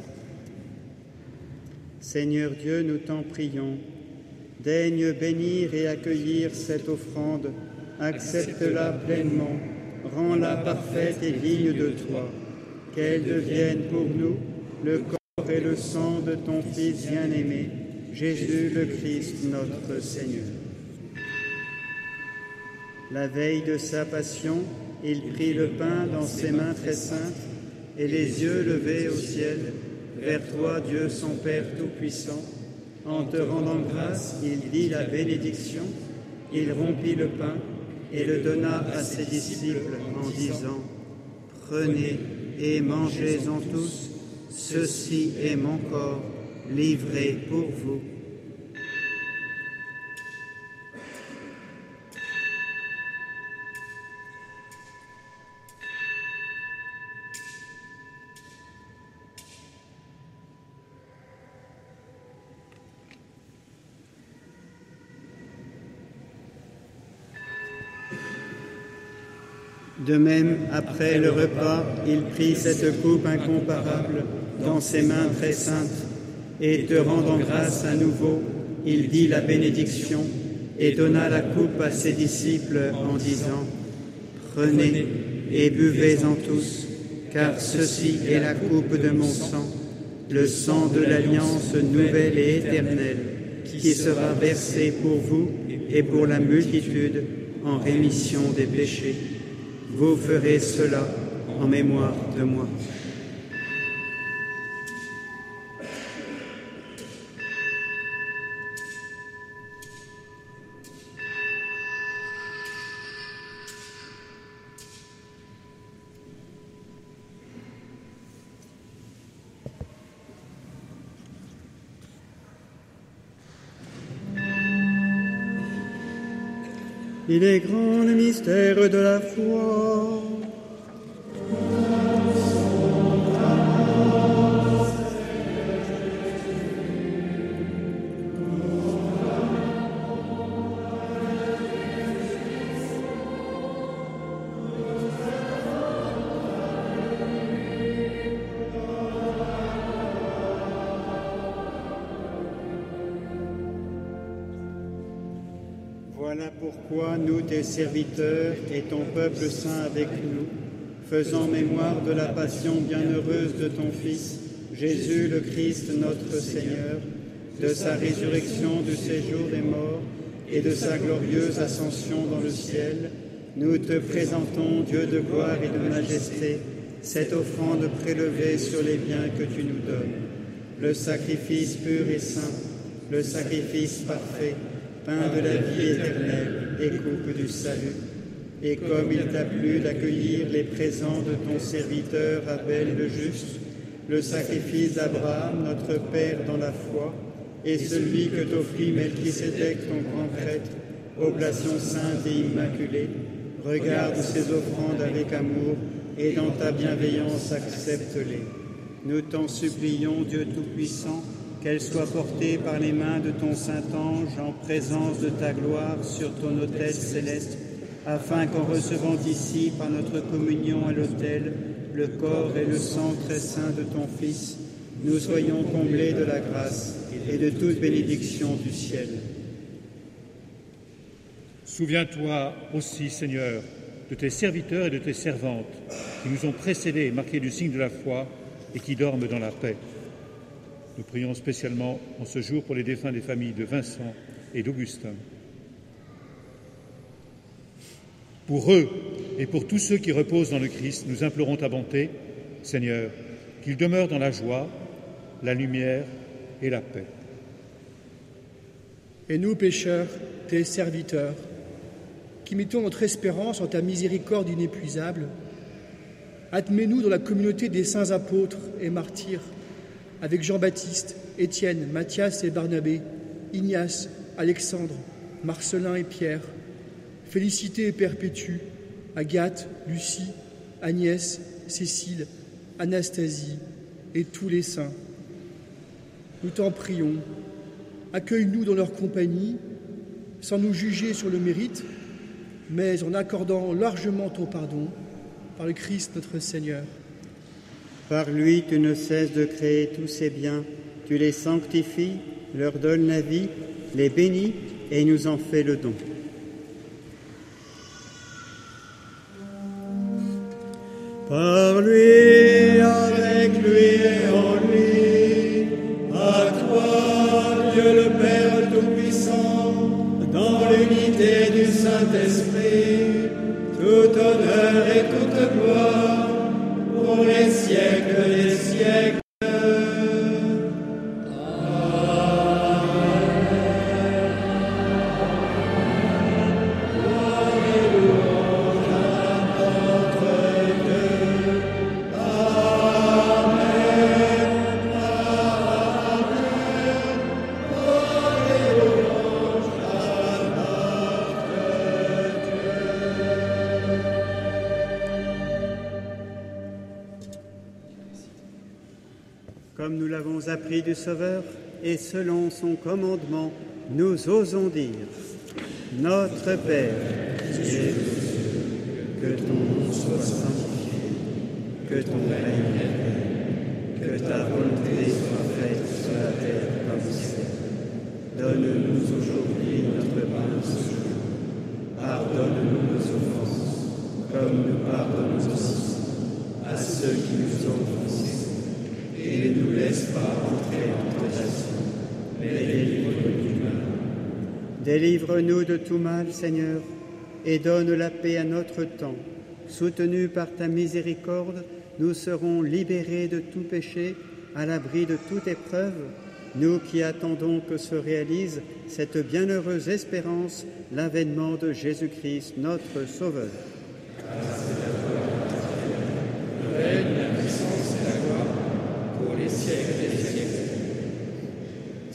Seigneur Dieu, nous t'en prions, daigne bénir et accueillir cette offrande, accepte-la pleinement, rends-la parfaite et digne de toi, qu'elle devienne pour nous le corps et le sang de ton Fils bien-aimé, Jésus le Christ notre Seigneur. La veille de sa passion, il prit le pain dans ses mains très saintes et les yeux levés au ciel vers toi, Dieu son Père Tout-Puissant. En te rendant grâce, il dit la bénédiction, il rompit le pain et le donna à ses disciples en disant, Prenez et mangez-en tous, ceci est mon corps livré pour vous. De même, après le repas, il prit cette coupe incomparable dans ses mains très saintes, et te rendant grâce à nouveau, il dit la bénédiction et donna la coupe à ses disciples en disant, Prenez et buvez-en tous, car ceci est la coupe de mon sang, le sang de l'alliance nouvelle et éternelle, qui sera versé pour vous et pour la multitude en rémission des péchés. Vous ferez cela en mémoire de moi. Il est grand le mystère de la foi. Serviteurs, et ton peuple saint avec nous, faisant mémoire de la passion bienheureuse de ton Fils, Jésus le Christ notre Seigneur, de sa résurrection du séjour des morts et de sa glorieuse ascension dans le ciel, nous te présentons, Dieu de gloire et de majesté, cette offrande prélevée sur les biens que tu nous donnes, le sacrifice pur et saint, le sacrifice parfait, pain de la vie éternelle et coupe du salut. Et comme il t'a plu d'accueillir les présents de ton serviteur Abel le juste, le sacrifice d'Abraham, notre Père dans la foi, et celui que t'offrit Melchisédek, ton grand prêtre, oblation sainte et immaculée, regarde ces offrandes avec amour et dans ta bienveillance accepte-les. Nous t'en supplions, Dieu Tout-Puissant, qu'elles soient portées par les mains de ton Saint-Ange en présence de ta gloire sur ton autel céleste, afin qu'en recevant ici, par notre communion à l'autel, le corps et le sang très saint de ton Fils, nous soyons comblés de la grâce et de toute bénédiction du ciel. Souviens-toi aussi, Seigneur, de tes serviteurs et de tes servantes qui nous ont précédés, marqués du signe de la foi et qui dorment dans la paix. Nous prions spécialement en ce jour pour les défunts des familles de Vincent et d'Augustin. Pour eux et pour tous ceux qui reposent dans le Christ, nous implorons ta bonté, Seigneur, qu'ils demeurent dans la joie, la lumière et la paix. Et nous, pécheurs, tes serviteurs, qui mettons notre espérance en ta miséricorde inépuisable, admets-nous dans la communauté des saints apôtres et martyrs, avec Jean-Baptiste, Étienne, Matthias et Barnabé, Ignace, Alexandre, Marcelin et Pierre, Félicité et Perpétue, Agathe, Lucie, Agnès, Cécile, Anastasie et tous les saints. Nous t'en prions, accueille-nous dans leur compagnie, sans nous juger sur le mérite, mais en accordant largement ton pardon par le Christ notre Seigneur. Par lui, tu ne cesses de créer tous ces biens, tu les sanctifies, leur donnes la vie, les bénis et nous en fais le don. Par lui, avec lui et en lui, à toi, Dieu le Père Tout-Puissant, dans l'unité du Saint-Esprit, tout honneur et toute gloire, pour les siècles des siècles. Sauveur, et selon son commandement, nous osons dire Notre Père, que ton nom soit sanctifié, que ton règne vienne, que ta volonté soit faite sur la terre comme au ciel. Donne-nous aujourd'hui notre pain de ce jour. Pardonne-nous nos offenses, comme nous pardonnons aussi à ceux qui nous ont offensés et ne nous laisse pas délivre-nous de tout mal, Seigneur, et donne la paix à notre temps. Soutenus par ta miséricorde, nous serons libérés de tout péché, à l'abri de toute épreuve, nous qui attendons que se réalise cette bienheureuse espérance, l'avènement de Jésus-Christ, notre Sauveur.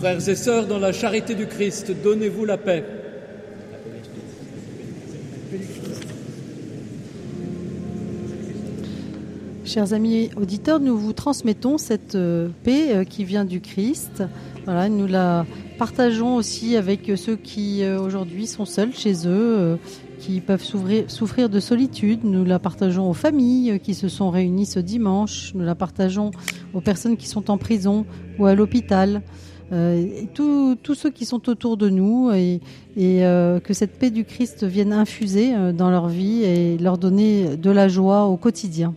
Frères et sœurs, dans la charité du Christ, donnez-vous la paix. Chers amis auditeurs, nous vous transmettons cette euh, paix euh, qui vient du Christ. Voilà, nous la partageons aussi avec ceux qui euh, aujourd'hui sont seuls chez eux, qui peuvent souffrir de solitude. Nous la partageons aux familles qui se sont réunies ce dimanche. Nous la partageons aux personnes qui sont en prison ou à l'hôpital. Euh, tous ceux qui sont autour de nous et, et que cette paix du Christ vienne infuser dans leur vie et leur donner de la joie au quotidien.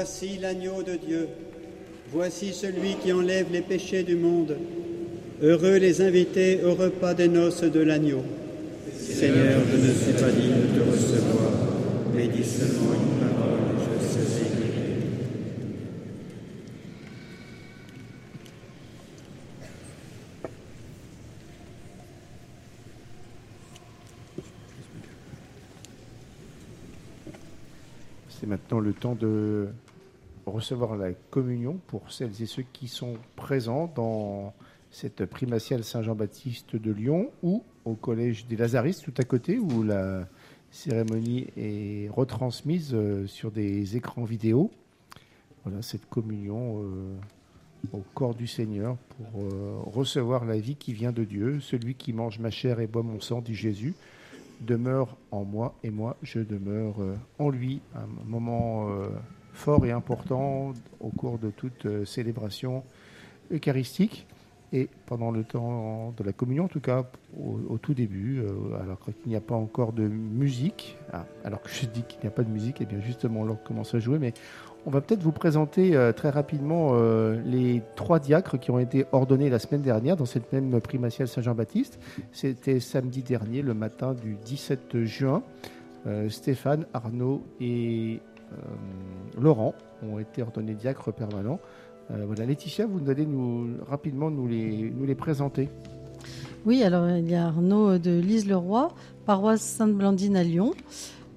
Voici l'agneau de Dieu. Voici celui qui enlève les péchés du monde. Heureux les invités au repas des noces de l'agneau. Seigneur, je ne suis pas digne de te recevoir, mais dis seulement une parole et je serai guéri. C'est maintenant le temps de recevoir la communion pour celles et ceux qui sont présents dans cette primatiale Saint-Jean-Baptiste de Lyon ou au collège des Lazaristes tout à côté où la cérémonie est retransmise euh, sur des écrans vidéo. Voilà cette communion euh, au corps du Seigneur pour euh, recevoir la vie qui vient de Dieu. Celui qui mange ma chair et boit mon sang, dit Jésus, demeure en moi et moi je demeure en lui. Un moment fort et important au cours de toute euh, célébration eucharistique et pendant le temps de la communion, en tout cas au, tout début, euh, alors qu'il n'y a pas encore de musique. Ah, alors que je dis qu'il n'y a pas de musique, et bien justement l'orgue commence à jouer, mais on va peut-être vous présenter euh, très rapidement les trois diacres qui ont été ordonnés la semaine dernière dans cette même primatiale Saint-Jean-Baptiste. C'était samedi dernier, le matin du 17 juin. Stéphane, Arnaud et Laurent ont été ordonnés diacres permanents. Euh, voilà, Laetitia, vous allez nous rapidement nous les, présenter. Oui, alors il y a Arnaud de Lise-le-Roi, paroisse Sainte-Blandine à Lyon,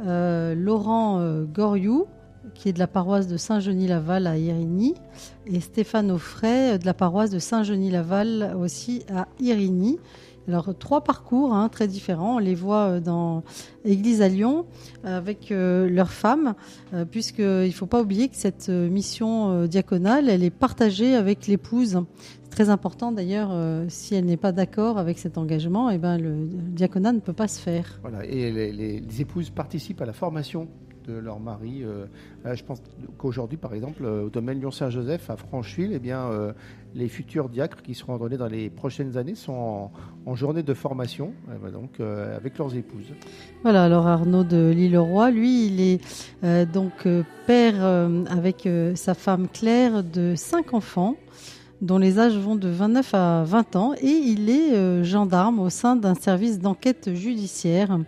euh, Laurent euh, Goriou, qui est de la paroisse de Saint-Genis-Laval à Irigny, et Stéphane Offray euh, de la paroisse de Saint-Genis-Laval aussi à Irigny. Alors trois parcours hein, très différents, on les voit euh, dans Église à Lyon avec euh, leurs femmes, euh, puisqu'il ne faut pas oublier que cette euh, mission euh, diaconale, elle est partagée avec l'épouse. C'est très important d'ailleurs, si elle n'est pas d'accord avec cet engagement, eh ben, le, le diaconat ne peut pas se faire. Voilà, et les épouses participent à la formation de leur mari. euh, euh, je pense qu'aujourd'hui, par exemple, euh, au domaine Lyon-Saint-Joseph à Francheville, eh bien, les futurs diacres qui seront ordonnés dans les prochaines années sont en, journée de formation, donc avec leurs épouses. Voilà, alors Arnaud de Lille-Roi, lui, il est donc père avec sa femme Claire de cinq enfants dont les âges vont de 29 à 20 ans et il est gendarme au sein d'un service d'enquête judiciaire.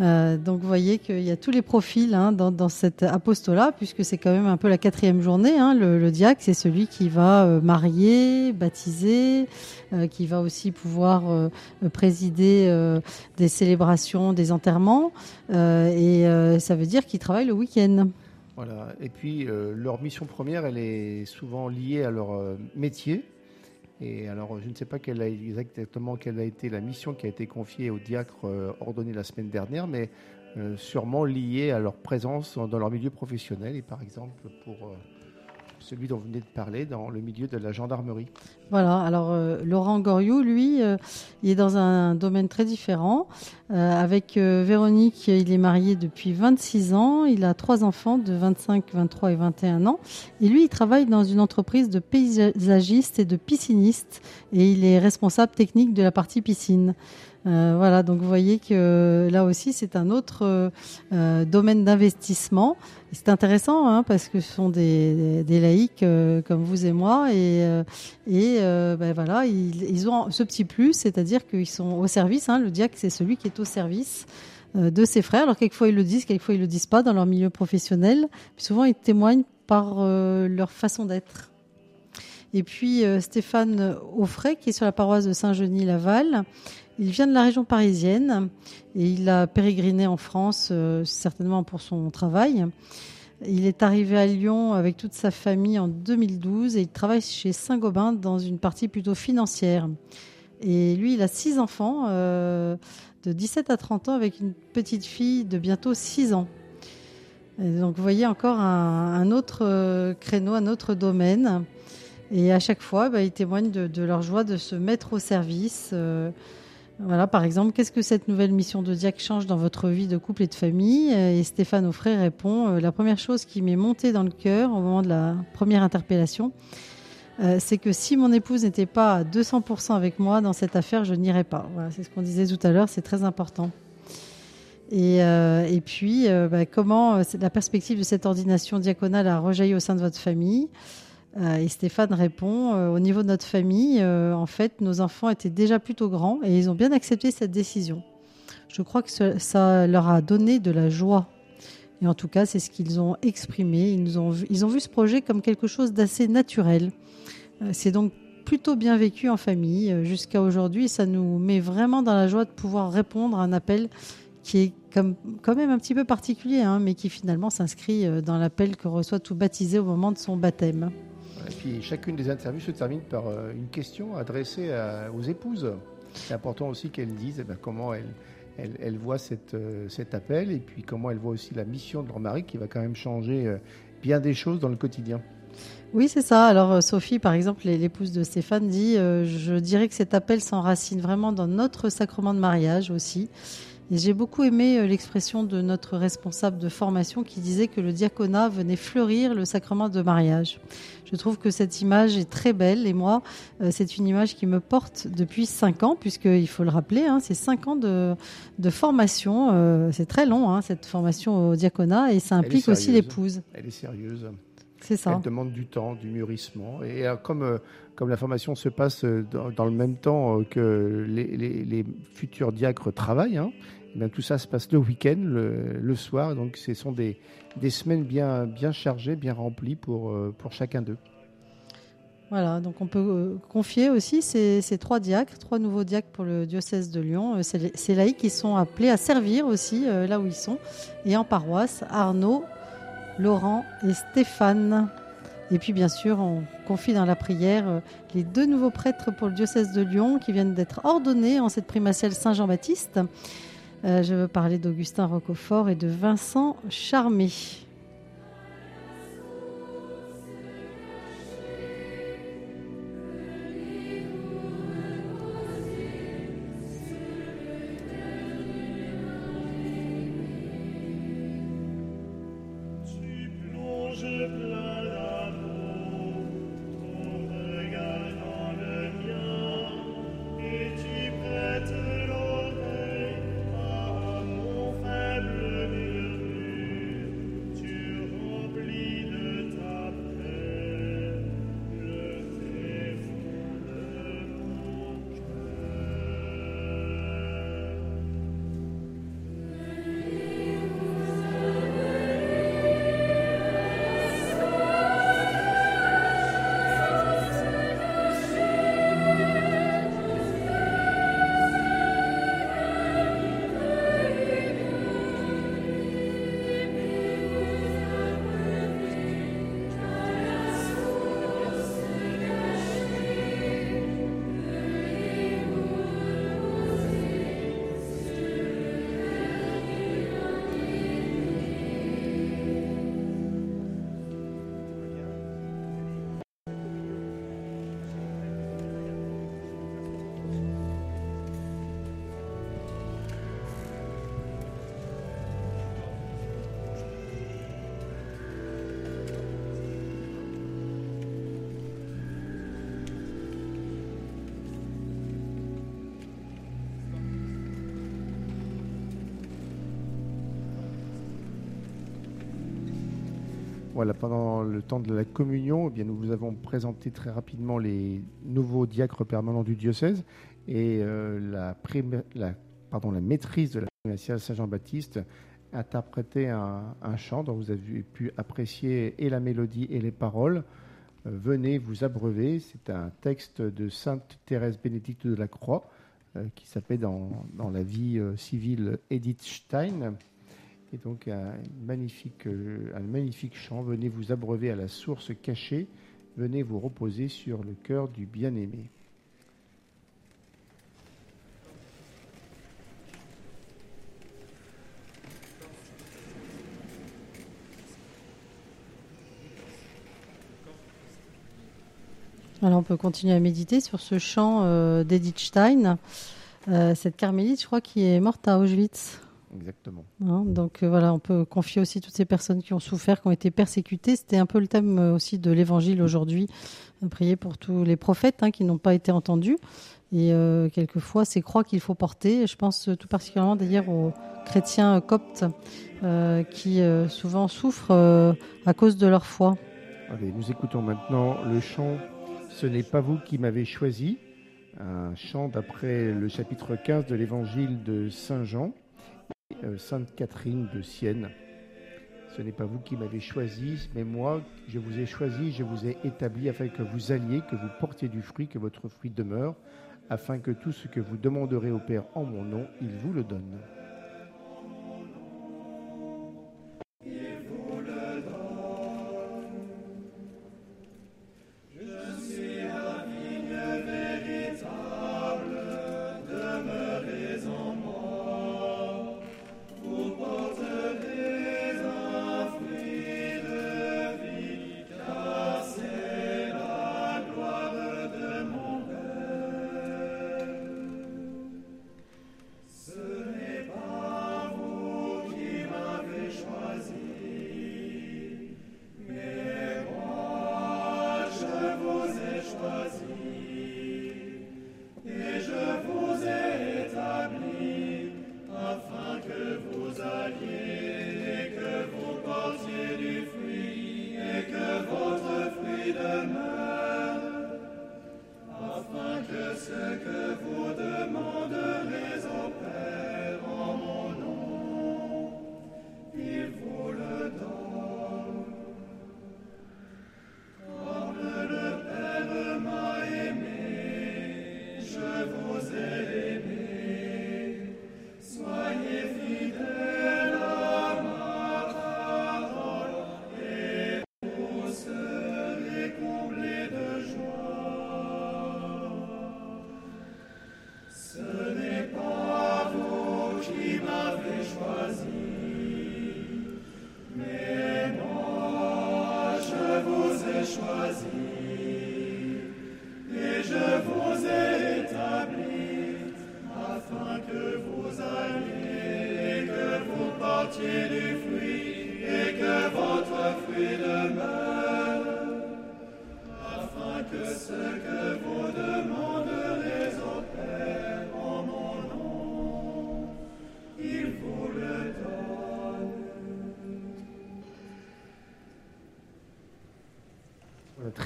Euh, donc vous voyez qu'il y a tous les profils hein, dans, dans cet apostolat, puisque c'est quand même un peu la quatrième journée. hein. Le, le diacre, c'est celui qui va euh, marier, baptiser, euh, qui va aussi pouvoir euh, présider des célébrations, des enterrements, et ça veut dire qu'il travaille le week-end. Voilà. Et puis, leur mission première, elle est souvent liée à leur métier. Et alors, je ne sais pas exactement quelle a été la mission qui a été confiée au diacre euh, ordonné la semaine dernière, mais euh, sûrement liées à leur présence dans, dans leur milieu professionnel et par exemple pour euh, celui dont vous venez de parler dans le milieu de la gendarmerie. Voilà, alors euh, Laurent Goriot, lui, euh, il est dans un domaine très différent. Euh, avec Véronique, il est marié depuis 26 ans, il a trois enfants de 25, 23 et 21 ans. Et lui, il travaille dans une entreprise de paysagiste et de pisciniste et il est responsable technique de la partie piscine. Euh, voilà, donc vous voyez que euh, là aussi c'est un autre euh, domaine d'investissement. C'est intéressant hein, parce que ce sont des, laïcs comme vous et moi et, ben voilà ils, ont ce petit plus, c'est-à-dire qu'ils sont au service. Hein, le diacre c'est celui qui est au service de ses frères. Alors quelquefois ils le disent, quelquefois ils le disent pas dans leur milieu professionnel. Souvent ils témoignent par leur façon d'être. Et puis Stéphane Offray, qui est sur la paroisse de Saint-Genis-Laval, il vient de la région parisienne et il a pérégriné en France, euh, certainement pour son travail. Il est arrivé à Lyon avec toute sa famille en 2012 et il travaille chez Saint-Gobain dans une partie plutôt financière. Et lui, il a six enfants, euh, de 17 à 30 ans, avec une petite fille de bientôt 6 ans. Donc, vous voyez encore un, autre euh, créneau, un autre domaine. Et à chaque fois, bah, ils témoignent de, leur joie de se mettre au service. Voilà, par exemple, qu'est-ce que cette nouvelle mission de diacre change dans votre vie de couple et de famille? Et Stéphane Offray répond euh, La première chose qui m'est montée dans le cœur au moment de la première interpellation, euh, c'est que si mon épouse n'était pas à 200% avec moi dans cette affaire, je n'irais pas. C'est ce qu'on disait tout à l'heure, c'est très important. Et, euh, puis, bah, comment la perspective de cette ordination diaconale a rejailli au sein de votre famille? Et Stéphane répond euh, Au niveau de notre famille, euh, en fait, nos enfants étaient déjà plutôt grands et ils ont bien accepté cette décision. Je crois que ça leur a donné de la joie. Et en tout cas, c'est ce qu'ils ont exprimé. Ils, ont vu, ce projet comme quelque chose d'assez naturel. Euh, C'est donc plutôt bien vécu en famille euh, jusqu'à aujourd'hui. Ça nous met vraiment dans la joie de pouvoir répondre à un appel qui est comme, quand même un petit peu particulier, hein, mais qui finalement s'inscrit euh, dans l'appel que reçoit tout baptisé au moment de son baptême. Et puis chacune des interviews se termine par euh, une question adressée aux épouses. C'est important aussi qu'elles disent eh ben, comment elles, voient euh, cet appel et puis comment elles voient aussi la mission de leur mari qui va quand même changer euh, bien des choses dans le quotidien. Oui, c'est ça. Alors Sophie, par exemple, l'é- l'épouse de Stéphane, dit Je dirais que cet appel s'enracine vraiment dans notre sacrement de mariage aussi. Et j'ai beaucoup aimé euh, l'expression de notre responsable de formation qui disait que le diaconat venait fleurir le sacrement de mariage. Je trouve que cette image est très belle et moi, euh, c'est une image qui me porte depuis cinq ans, puisqu'il faut le rappeler, hein, c'est cinq ans de, de formation. euh, c'est très long, hein, cette formation au diaconat, et ça implique aussi l'épouse. Elle est sérieuse. C'est ça. Elle demande du temps, du mûrissement. Et comme, comme la formation se passe dans, dans le même temps que les, les- les futurs diacres travaillent, hein, eh tout ça se passe le week-end, le, soir. Donc ce sont des, des semaines bien, bien chargées, bien remplies pour, euh, pour chacun d'eux. Voilà, donc on peut euh, confier aussi ces, ces trois diacres, trois nouveaux diacres pour le diocèse de Lyon. Euh, Ces laïcs qui sont appelés à servir aussi là où ils sont. Et en paroisse, Arnaud, Laurent et Stéphane. Et puis bien sûr, on confie dans la prière les deux nouveaux prêtres pour le diocèse de Lyon qui viennent d'être ordonnés en cette primatiale Saint-Jean-Baptiste. Euh, je veux parler d'Augustin Roquefort et de Vincent Charmé. Pendant le temps de la communion, eh bien, nous vous avons présenté très rapidement les nouveaux diacres permanents du diocèse et euh, la, maîtrise de la primatiale Saint-Jean-Baptiste interprétait un, chant dont vous avez pu apprécier et la mélodie et les paroles. Euh, venez vous abreuver, c'est un texte de Sainte Thérèse Bénédicte de la Croix euh, qui s'appelle dans, dans, la vie civile Edith Stein. Et donc un magnifique, euh, un magnifique chant, venez vous abreuver à la source cachée, venez vous reposer sur le cœur du bien-aimé. Alors on peut continuer à méditer sur ce chant euh, d'Edith Stein, euh, cette carmélite, je crois, qui est morte à Auschwitz. Exactement. Hein, donc euh, voilà, on peut confier aussi toutes ces personnes qui ont souffert, qui ont été persécutées. C'était un peu le thème euh, aussi de l'évangile aujourd'hui. Prier pour tous les prophètes hein, qui n'ont pas été entendus. Et euh, quelquefois, c'est croix qu'il faut porter. Je pense tout particulièrement d'ailleurs aux chrétiens coptes qui souvent souffrent à cause de leur foi. Allez, nous écoutons maintenant le chant Ce n'est pas vous qui m'avez choisi, un chant d'après le chapitre 15 de l'évangile de Saint Jean. Sainte Catherine de Sienne. Ce n'est pas vous qui m'avez choisi, mais moi, je vous ai choisi, je vous ai établi afin que vous alliez, que vous portiez du fruit, que votre fruit demeure, afin que tout ce que vous demanderez au Père en mon nom, il vous le donne.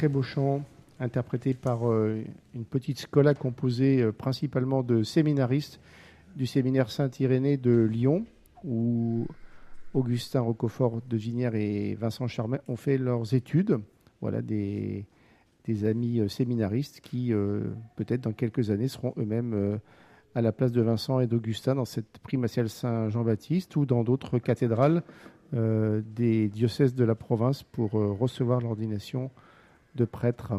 Très beau chant interprété par euh, une petite scola composée euh, principalement de séminaristes du séminaire Saint-Irénée de Lyon, où Augustin Roquefort de Ginière et Vincent Charmet ont fait leurs études. Voilà des, des amis euh, séminaristes qui, peut-être dans quelques années, seront eux-mêmes à la place de Vincent et d'Augustin dans cette primatiale Saint-Jean-Baptiste ou dans d'autres cathédrales des diocèses de la province pour recevoir l'ordination de prêtres.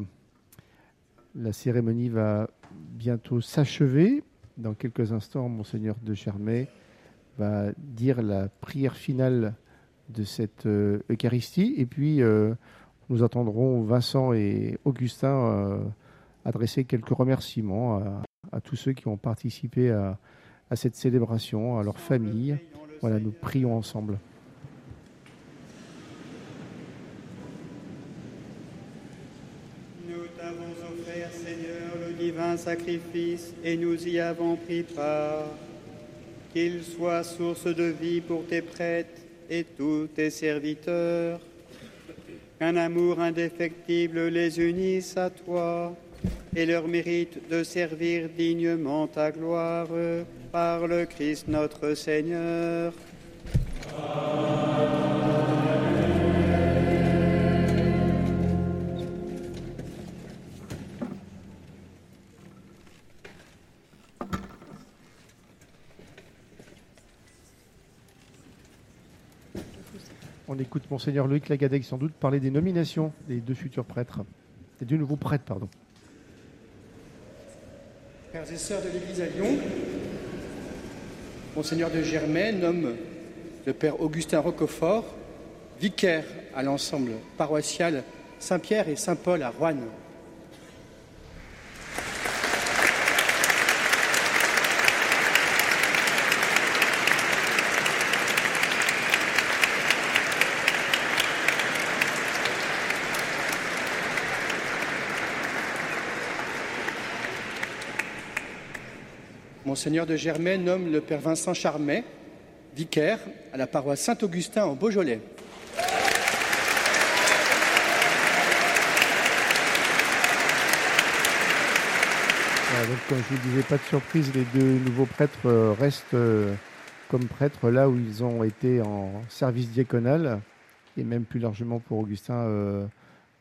La cérémonie va bientôt s'achever. Dans quelques instants, Monseigneur de Germay va dire la prière finale de cette euh, Eucharistie. Et puis, euh, nous attendrons Vincent et Augustin euh, adresser quelques remerciements à, tous ceux qui ont participé à, à cette célébration, à leur famille. Voilà, nous prions ensemble. Divin sacrifice et nous y avons pris part. Qu'il soit source de vie pour tes prêtres et tous tes serviteurs. qu'un amour indéfectible les unisse à toi et leur mérite de servir dignement ta gloire par le Christ notre Seigneur. Écoute Monseigneur Loïc Lagadec sans doute parler des nominations des deux futurs prêtres, des deux nouveaux prêtres, pardon. Frères et sœurs de l'Église à Lyon, Monseigneur de Germain nomme le Père Augustin Roquefort vicaire à l'ensemble paroissial Saint-Pierre et Saint-Paul à Roanne. Monseigneur de Germain nomme le Père Vincent Charmet vicaire à la paroisse Saint-Augustin en Beaujolais. Voilà, donc, comme je vous disais, pas de surprise, les deux nouveaux prêtres euh, restent euh, comme prêtres là où ils ont été en service diaconal, et même plus largement pour Augustin euh,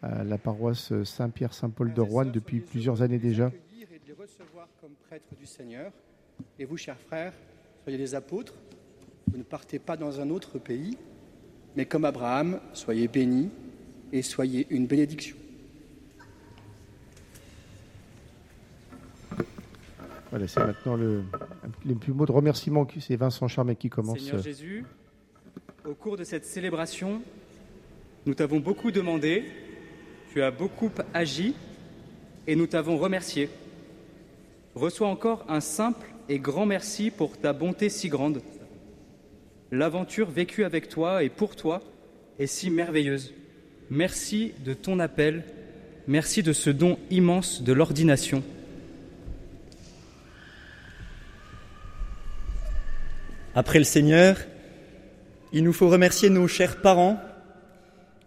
à la paroisse Saint-Pierre-Saint-Paul de Rouen depuis plusieurs années déjà. et de les recevoir comme prêtres du Seigneur. Et vous, chers frères, soyez des apôtres. Vous ne partez pas dans un autre pays, mais comme Abraham, soyez bénis et soyez une bénédiction. Voilà, c'est maintenant le, les plus mots de remerciement. C'est Vincent Charmet qui commence. Seigneur Jésus, au cours de cette célébration, nous t'avons beaucoup demandé, tu as beaucoup agi et nous t'avons remercié. Reçois encore un simple et grand merci pour ta bonté si grande. L'aventure vécue avec toi et pour toi est si merveilleuse. Merci de ton appel, merci de ce don immense de l'ordination. Après le Seigneur, il nous faut remercier nos chers parents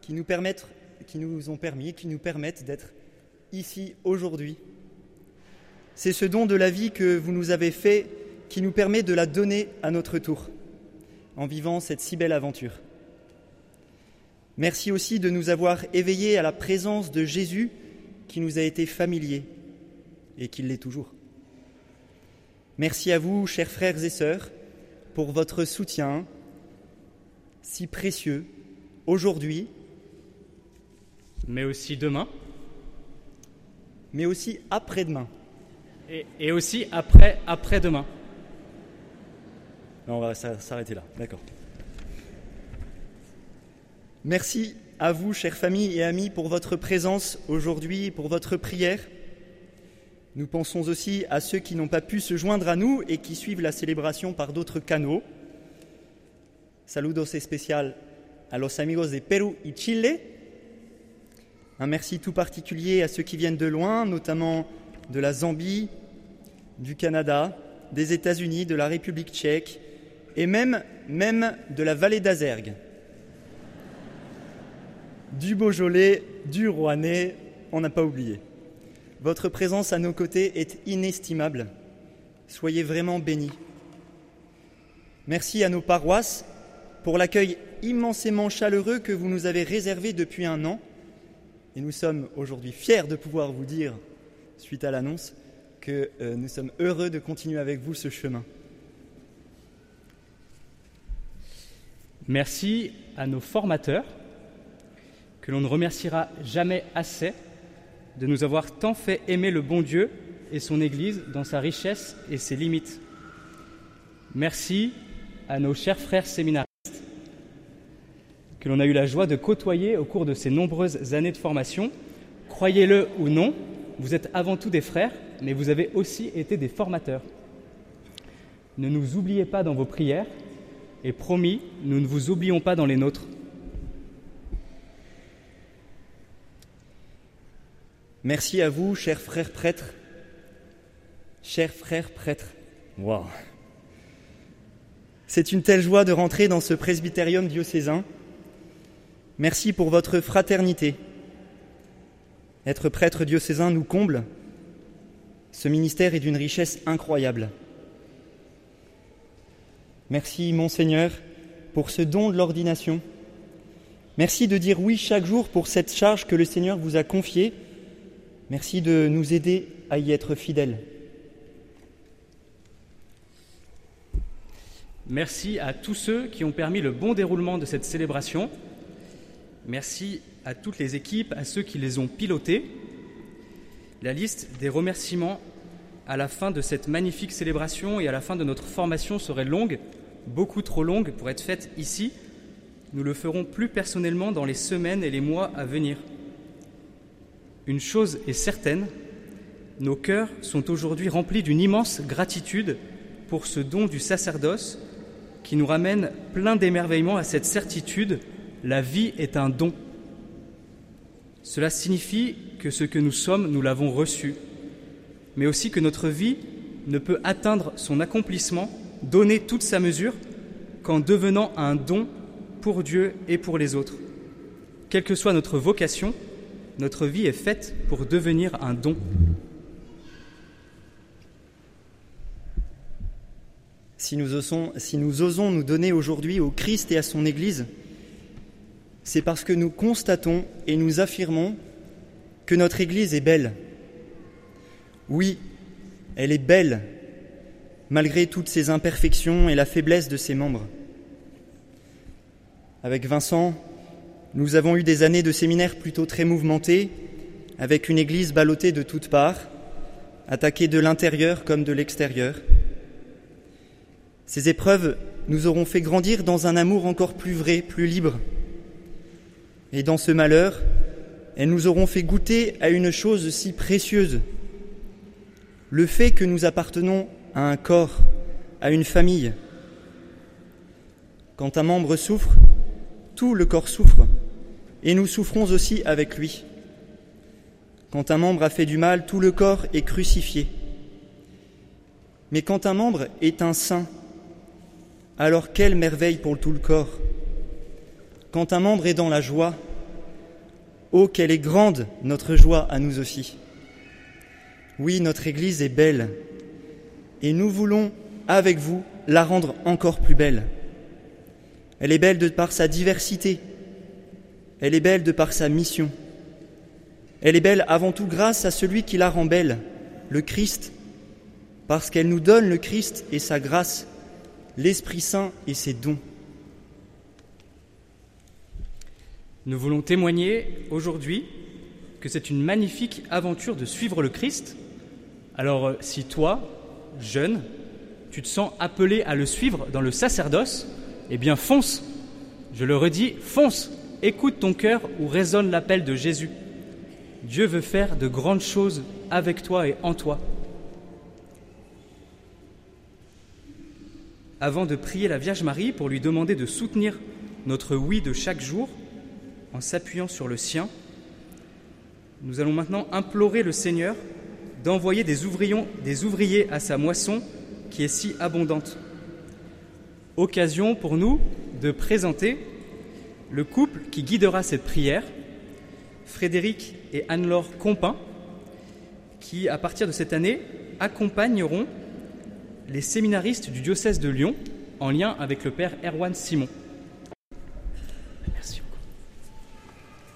qui nous, permettent, ont permis, qui nous permettent d'être ici aujourd'hui. C'est ce don de la vie que vous nous avez fait qui nous permet de la donner à notre tour en vivant cette si belle aventure. Merci aussi de nous avoir éveillés à la présence de Jésus qui nous a été familier et qui l'est toujours. Merci à vous, chers frères et sœurs, pour votre soutien si précieux aujourd'hui, mais aussi demain, mais aussi après-demain. Et, et aussi après, après-demain. On va s'a- s'arrêter là, d'accord. Merci à vous, chères familles et amis, pour votre présence aujourd'hui, pour votre prière. Nous pensons aussi à ceux qui n'ont pas pu se joindre à nous et qui suivent la célébration par d'autres canaux. Saludos especial a los amigos de Pérou y Chile. Un merci tout particulier à ceux qui viennent de loin, notamment de la Zambie, du Canada, des États-Unis, de la République tchèque et même, de la vallée d'Azergue. Du Beaujolais, du Rouennais, on n'a pas oublié. Votre présence à nos côtés est inestimable. Soyez vraiment bénis. Merci à nos paroisses pour l'accueil immensément chaleureux que vous nous avez réservé depuis un an. Et nous sommes aujourd'hui fiers de pouvoir vous dire, suite à l'annonce, que euh, nous sommes heureux de continuer avec vous ce chemin. Merci à nos formateurs, que l'on ne remerciera jamais assez de nous avoir tant fait aimer le bon Dieu et son Église dans sa richesse et ses limites. Merci à nos chers frères séminaristes, que l'on a eu la joie de côtoyer au cours de ces nombreuses années de formation. Croyez-le ou non, vous êtes avant tout des frères, mais vous avez aussi été des formateurs. Ne nous oubliez pas dans vos prières, et promis, nous ne vous oublions pas dans les nôtres. Merci à vous, chers frères prêtres. Chers frères prêtres. Waouh. C'est une telle joie de rentrer dans ce presbytérium diocésain. Merci pour votre fraternité. Être prêtre diocésain nous comble. Ce ministère est d'une richesse incroyable. Merci, Monseigneur, pour ce don de l'ordination. Merci de dire oui chaque jour pour cette charge que le Seigneur vous a confiée. Merci de nous aider à y être fidèles. Merci à tous ceux qui ont permis le bon déroulement de cette célébration. Merci à toutes les équipes, à ceux qui les ont pilotées. La liste des remerciements à la fin de cette magnifique célébration et à la fin de notre formation serait longue, beaucoup trop longue pour être faite ici. Nous le ferons plus personnellement dans les semaines et les mois à venir. Une chose est certaine, nos cœurs sont aujourd'hui remplis d'une immense gratitude pour ce don du sacerdoce qui nous ramène plein d'émerveillement à cette certitude, la vie est un don. Cela signifie que ce que nous sommes, nous l'avons reçu, mais aussi que notre vie ne peut atteindre son accomplissement, donner toute sa mesure, qu'en devenant un don pour Dieu et pour les autres. Quelle que soit notre vocation, notre vie est faite pour devenir un don. Si nous, osons, nous donner aujourd'hui au Christ et à son Église, c'est parce que nous constatons et nous affirmons que notre Église est belle. Oui, elle est belle, malgré toutes ses imperfections et la faiblesse de ses membres. Avec Vincent, nous avons eu des années de séminaires plutôt très mouvementés, avec une Église ballottée de toutes parts, attaquée de l'intérieur comme de l'extérieur. Ces épreuves nous auront fait grandir dans un amour encore plus vrai, plus libre. Et dans ce malheur, elles nous auront fait goûter à une chose si précieuse, le fait que nous appartenons à un corps, à une famille. Quand un membre souffre, tout le corps souffre, et nous souffrons aussi avec lui. Quand un membre a fait du mal, tout le corps est crucifié. Mais quand un membre est un saint, alors quelle merveille pour tout le corps. Quand un membre est dans la joie, oh quelle est grande notre joie à nous aussi. Oui, notre Église est belle, et nous voulons, avec vous, la rendre encore plus belle. Elle est belle de par sa diversité, elle est belle de par sa mission, elle est belle avant tout grâce à celui qui la rend belle, le Christ, parce qu'elle nous donne le Christ et sa grâce l'Esprit Saint et ses dons. Nous voulons témoigner aujourd'hui que c'est une magnifique aventure de suivre le Christ. Alors si toi, jeune, tu te sens appelé à le suivre dans le sacerdoce, eh bien fonce. Je le redis, fonce. Écoute ton cœur où résonne l'appel de Jésus. Dieu veut faire de grandes choses avec toi et en toi. avant de prier la Vierge Marie pour lui demander de soutenir notre oui de chaque jour en s'appuyant sur le sien, nous allons maintenant implorer le Seigneur d'envoyer des, ouvriers à sa moisson qui est si abondante. Occasion pour nous de présenter le couple qui guidera cette prière, Frédéric et Anne-Laure Compin, qui, à partir de cette année, accompagneront les séminaristes du diocèse de Lyon en lien avec le père Erwan Simon. Merci beaucoup.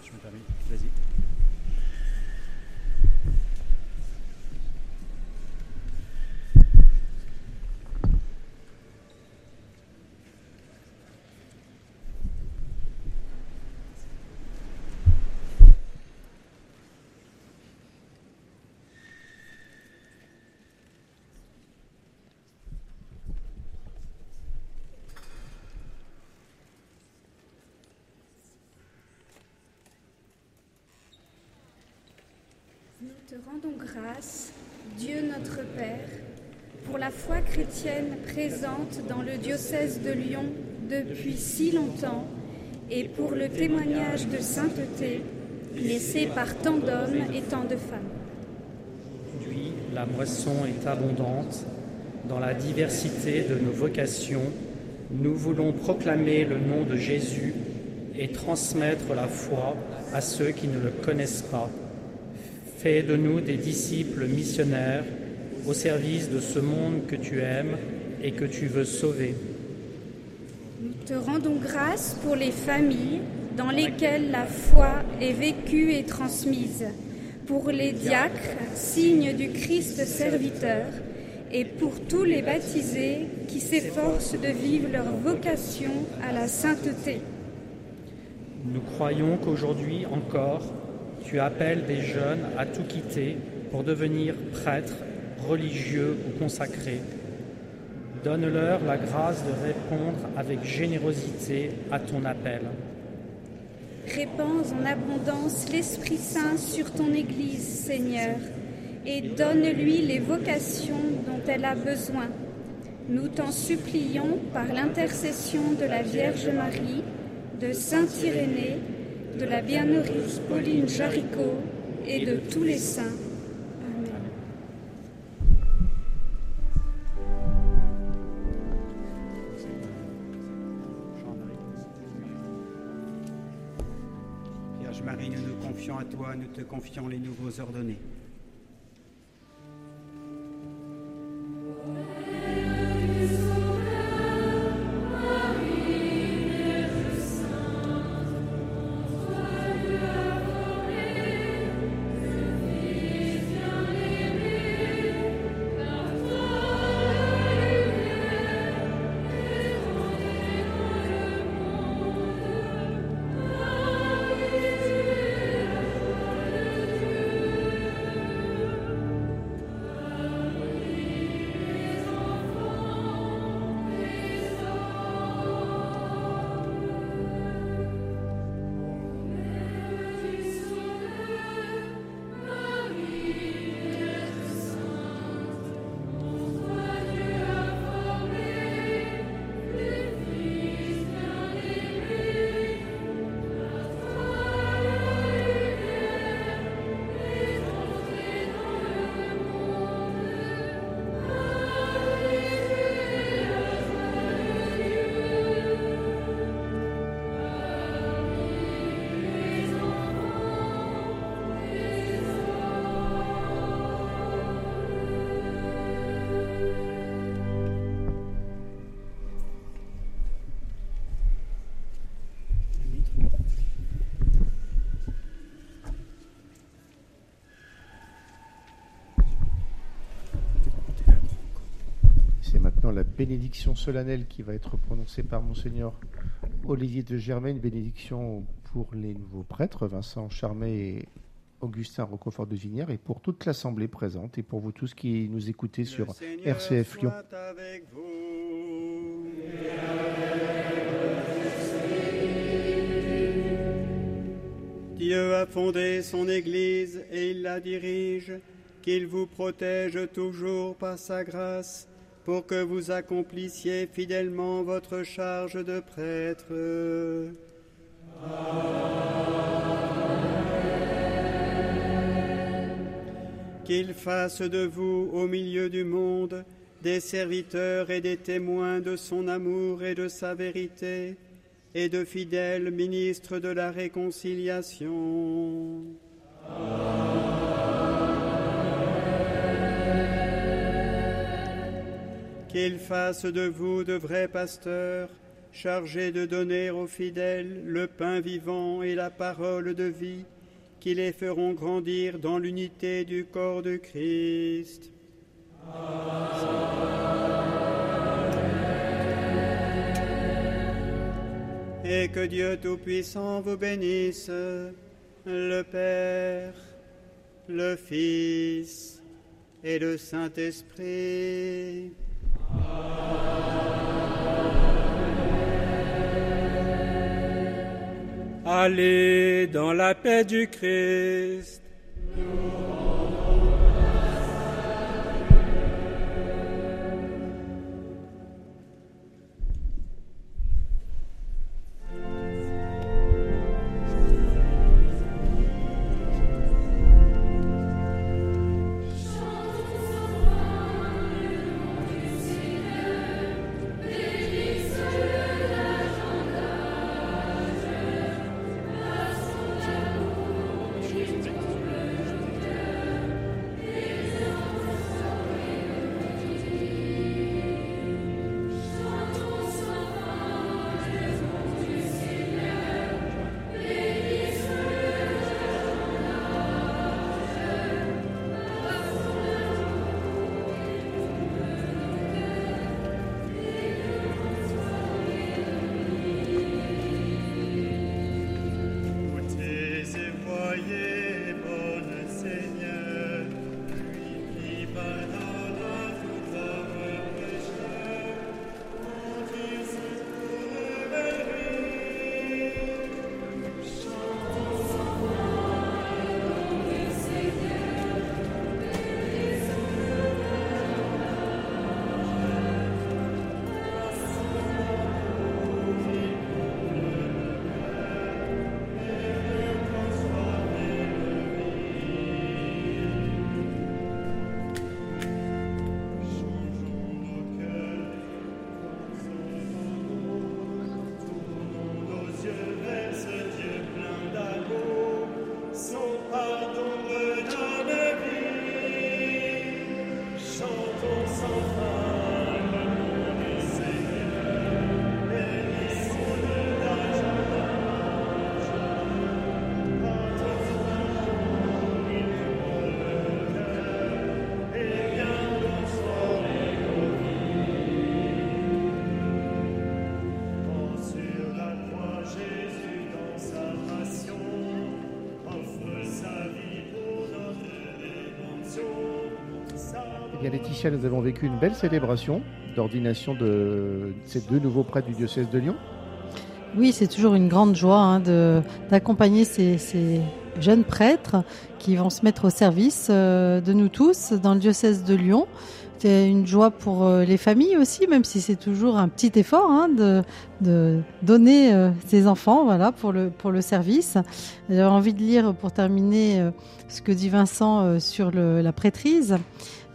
Je me permets, vas-y. Nous te rendons grâce, Dieu notre Père, pour la foi chrétienne présente dans le diocèse de Lyon depuis si longtemps et pour le témoignage de sainteté laissé par tant d'hommes et tant de femmes. Aujourd'hui, la moisson est abondante. Dans la diversité de nos vocations, nous voulons proclamer le nom de Jésus et transmettre la foi à ceux qui ne le connaissent pas. Fais de nous des disciples missionnaires au service de ce monde que tu aimes et que tu veux sauver. Nous te rendons grâce pour les familles dans lesquelles la foi est vécue et transmise, pour les diacres, signes du Christ serviteur, et pour tous les baptisés qui s'efforcent de vivre leur vocation à la sainteté. Nous croyons qu'aujourd'hui encore, tu appelles des jeunes à tout quitter pour devenir prêtres, religieux ou consacrés. Donne-leur la grâce de répondre avec générosité à ton appel. Répands en abondance l'Esprit Saint sur ton Église, Seigneur, et donne-lui les vocations dont elle a besoin. Nous t'en supplions par l'intercession de la Vierge Marie, de Saint Irénée, de la bienheureuse Pauline Jaricot et de tous les saints. Amen. Vierge Marie, nous nous confions à toi, nous te confions les nouveaux ordonnés. Bénédiction solennelle qui va être prononcée par Monseigneur Olivier de Germain, une bénédiction pour les nouveaux prêtres, Vincent Charmet et Augustin Roquefort de Vinière, et pour toute l'Assemblée présente, et pour vous tous qui nous écoutez sur RCF Lyon. avec vous. Dieu a fondé son Église et il la dirige, qu'il vous protège toujours par sa grâce, pour que vous accomplissiez fidèlement votre charge de prêtre. Qu'il fasse de vous, au milieu du monde, des serviteurs et des témoins de son amour et de sa vérité, et de fidèles ministres de la réconciliation. Qu'il fasse de vous de vrais pasteurs, chargés de donner aux fidèles le pain vivant et la parole de vie, qui les feront grandir dans l'unité du corps de Christ. Et que Dieu Tout-Puissant vous bénisse, le Père, le Fils et le Saint-Esprit. Allez dans la paix du Christ. Nous avons vécu une belle célébration d'ordination de ces deux nouveaux prêtres du diocèse de Lyon. Oui, c'est toujours une grande joie hein, d'accompagner ces, ces jeunes prêtres qui vont se mettre au service euh, de nous tous dans le diocèse de Lyon. C'est une joie pour euh, les familles aussi, même si c'est toujours un petit effort hein, de, donner euh, ses enfants voilà, pour, le, pour le service. J'avais envie de lire pour terminer euh, ce que dit Vincent sur la prêtrise.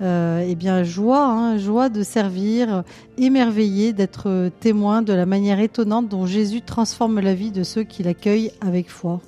Euh, eh bien, joie, hein, joie de servir, émerveillé d'être témoin de la manière étonnante dont Jésus transforme la vie de ceux qui l'accueillent avec foi.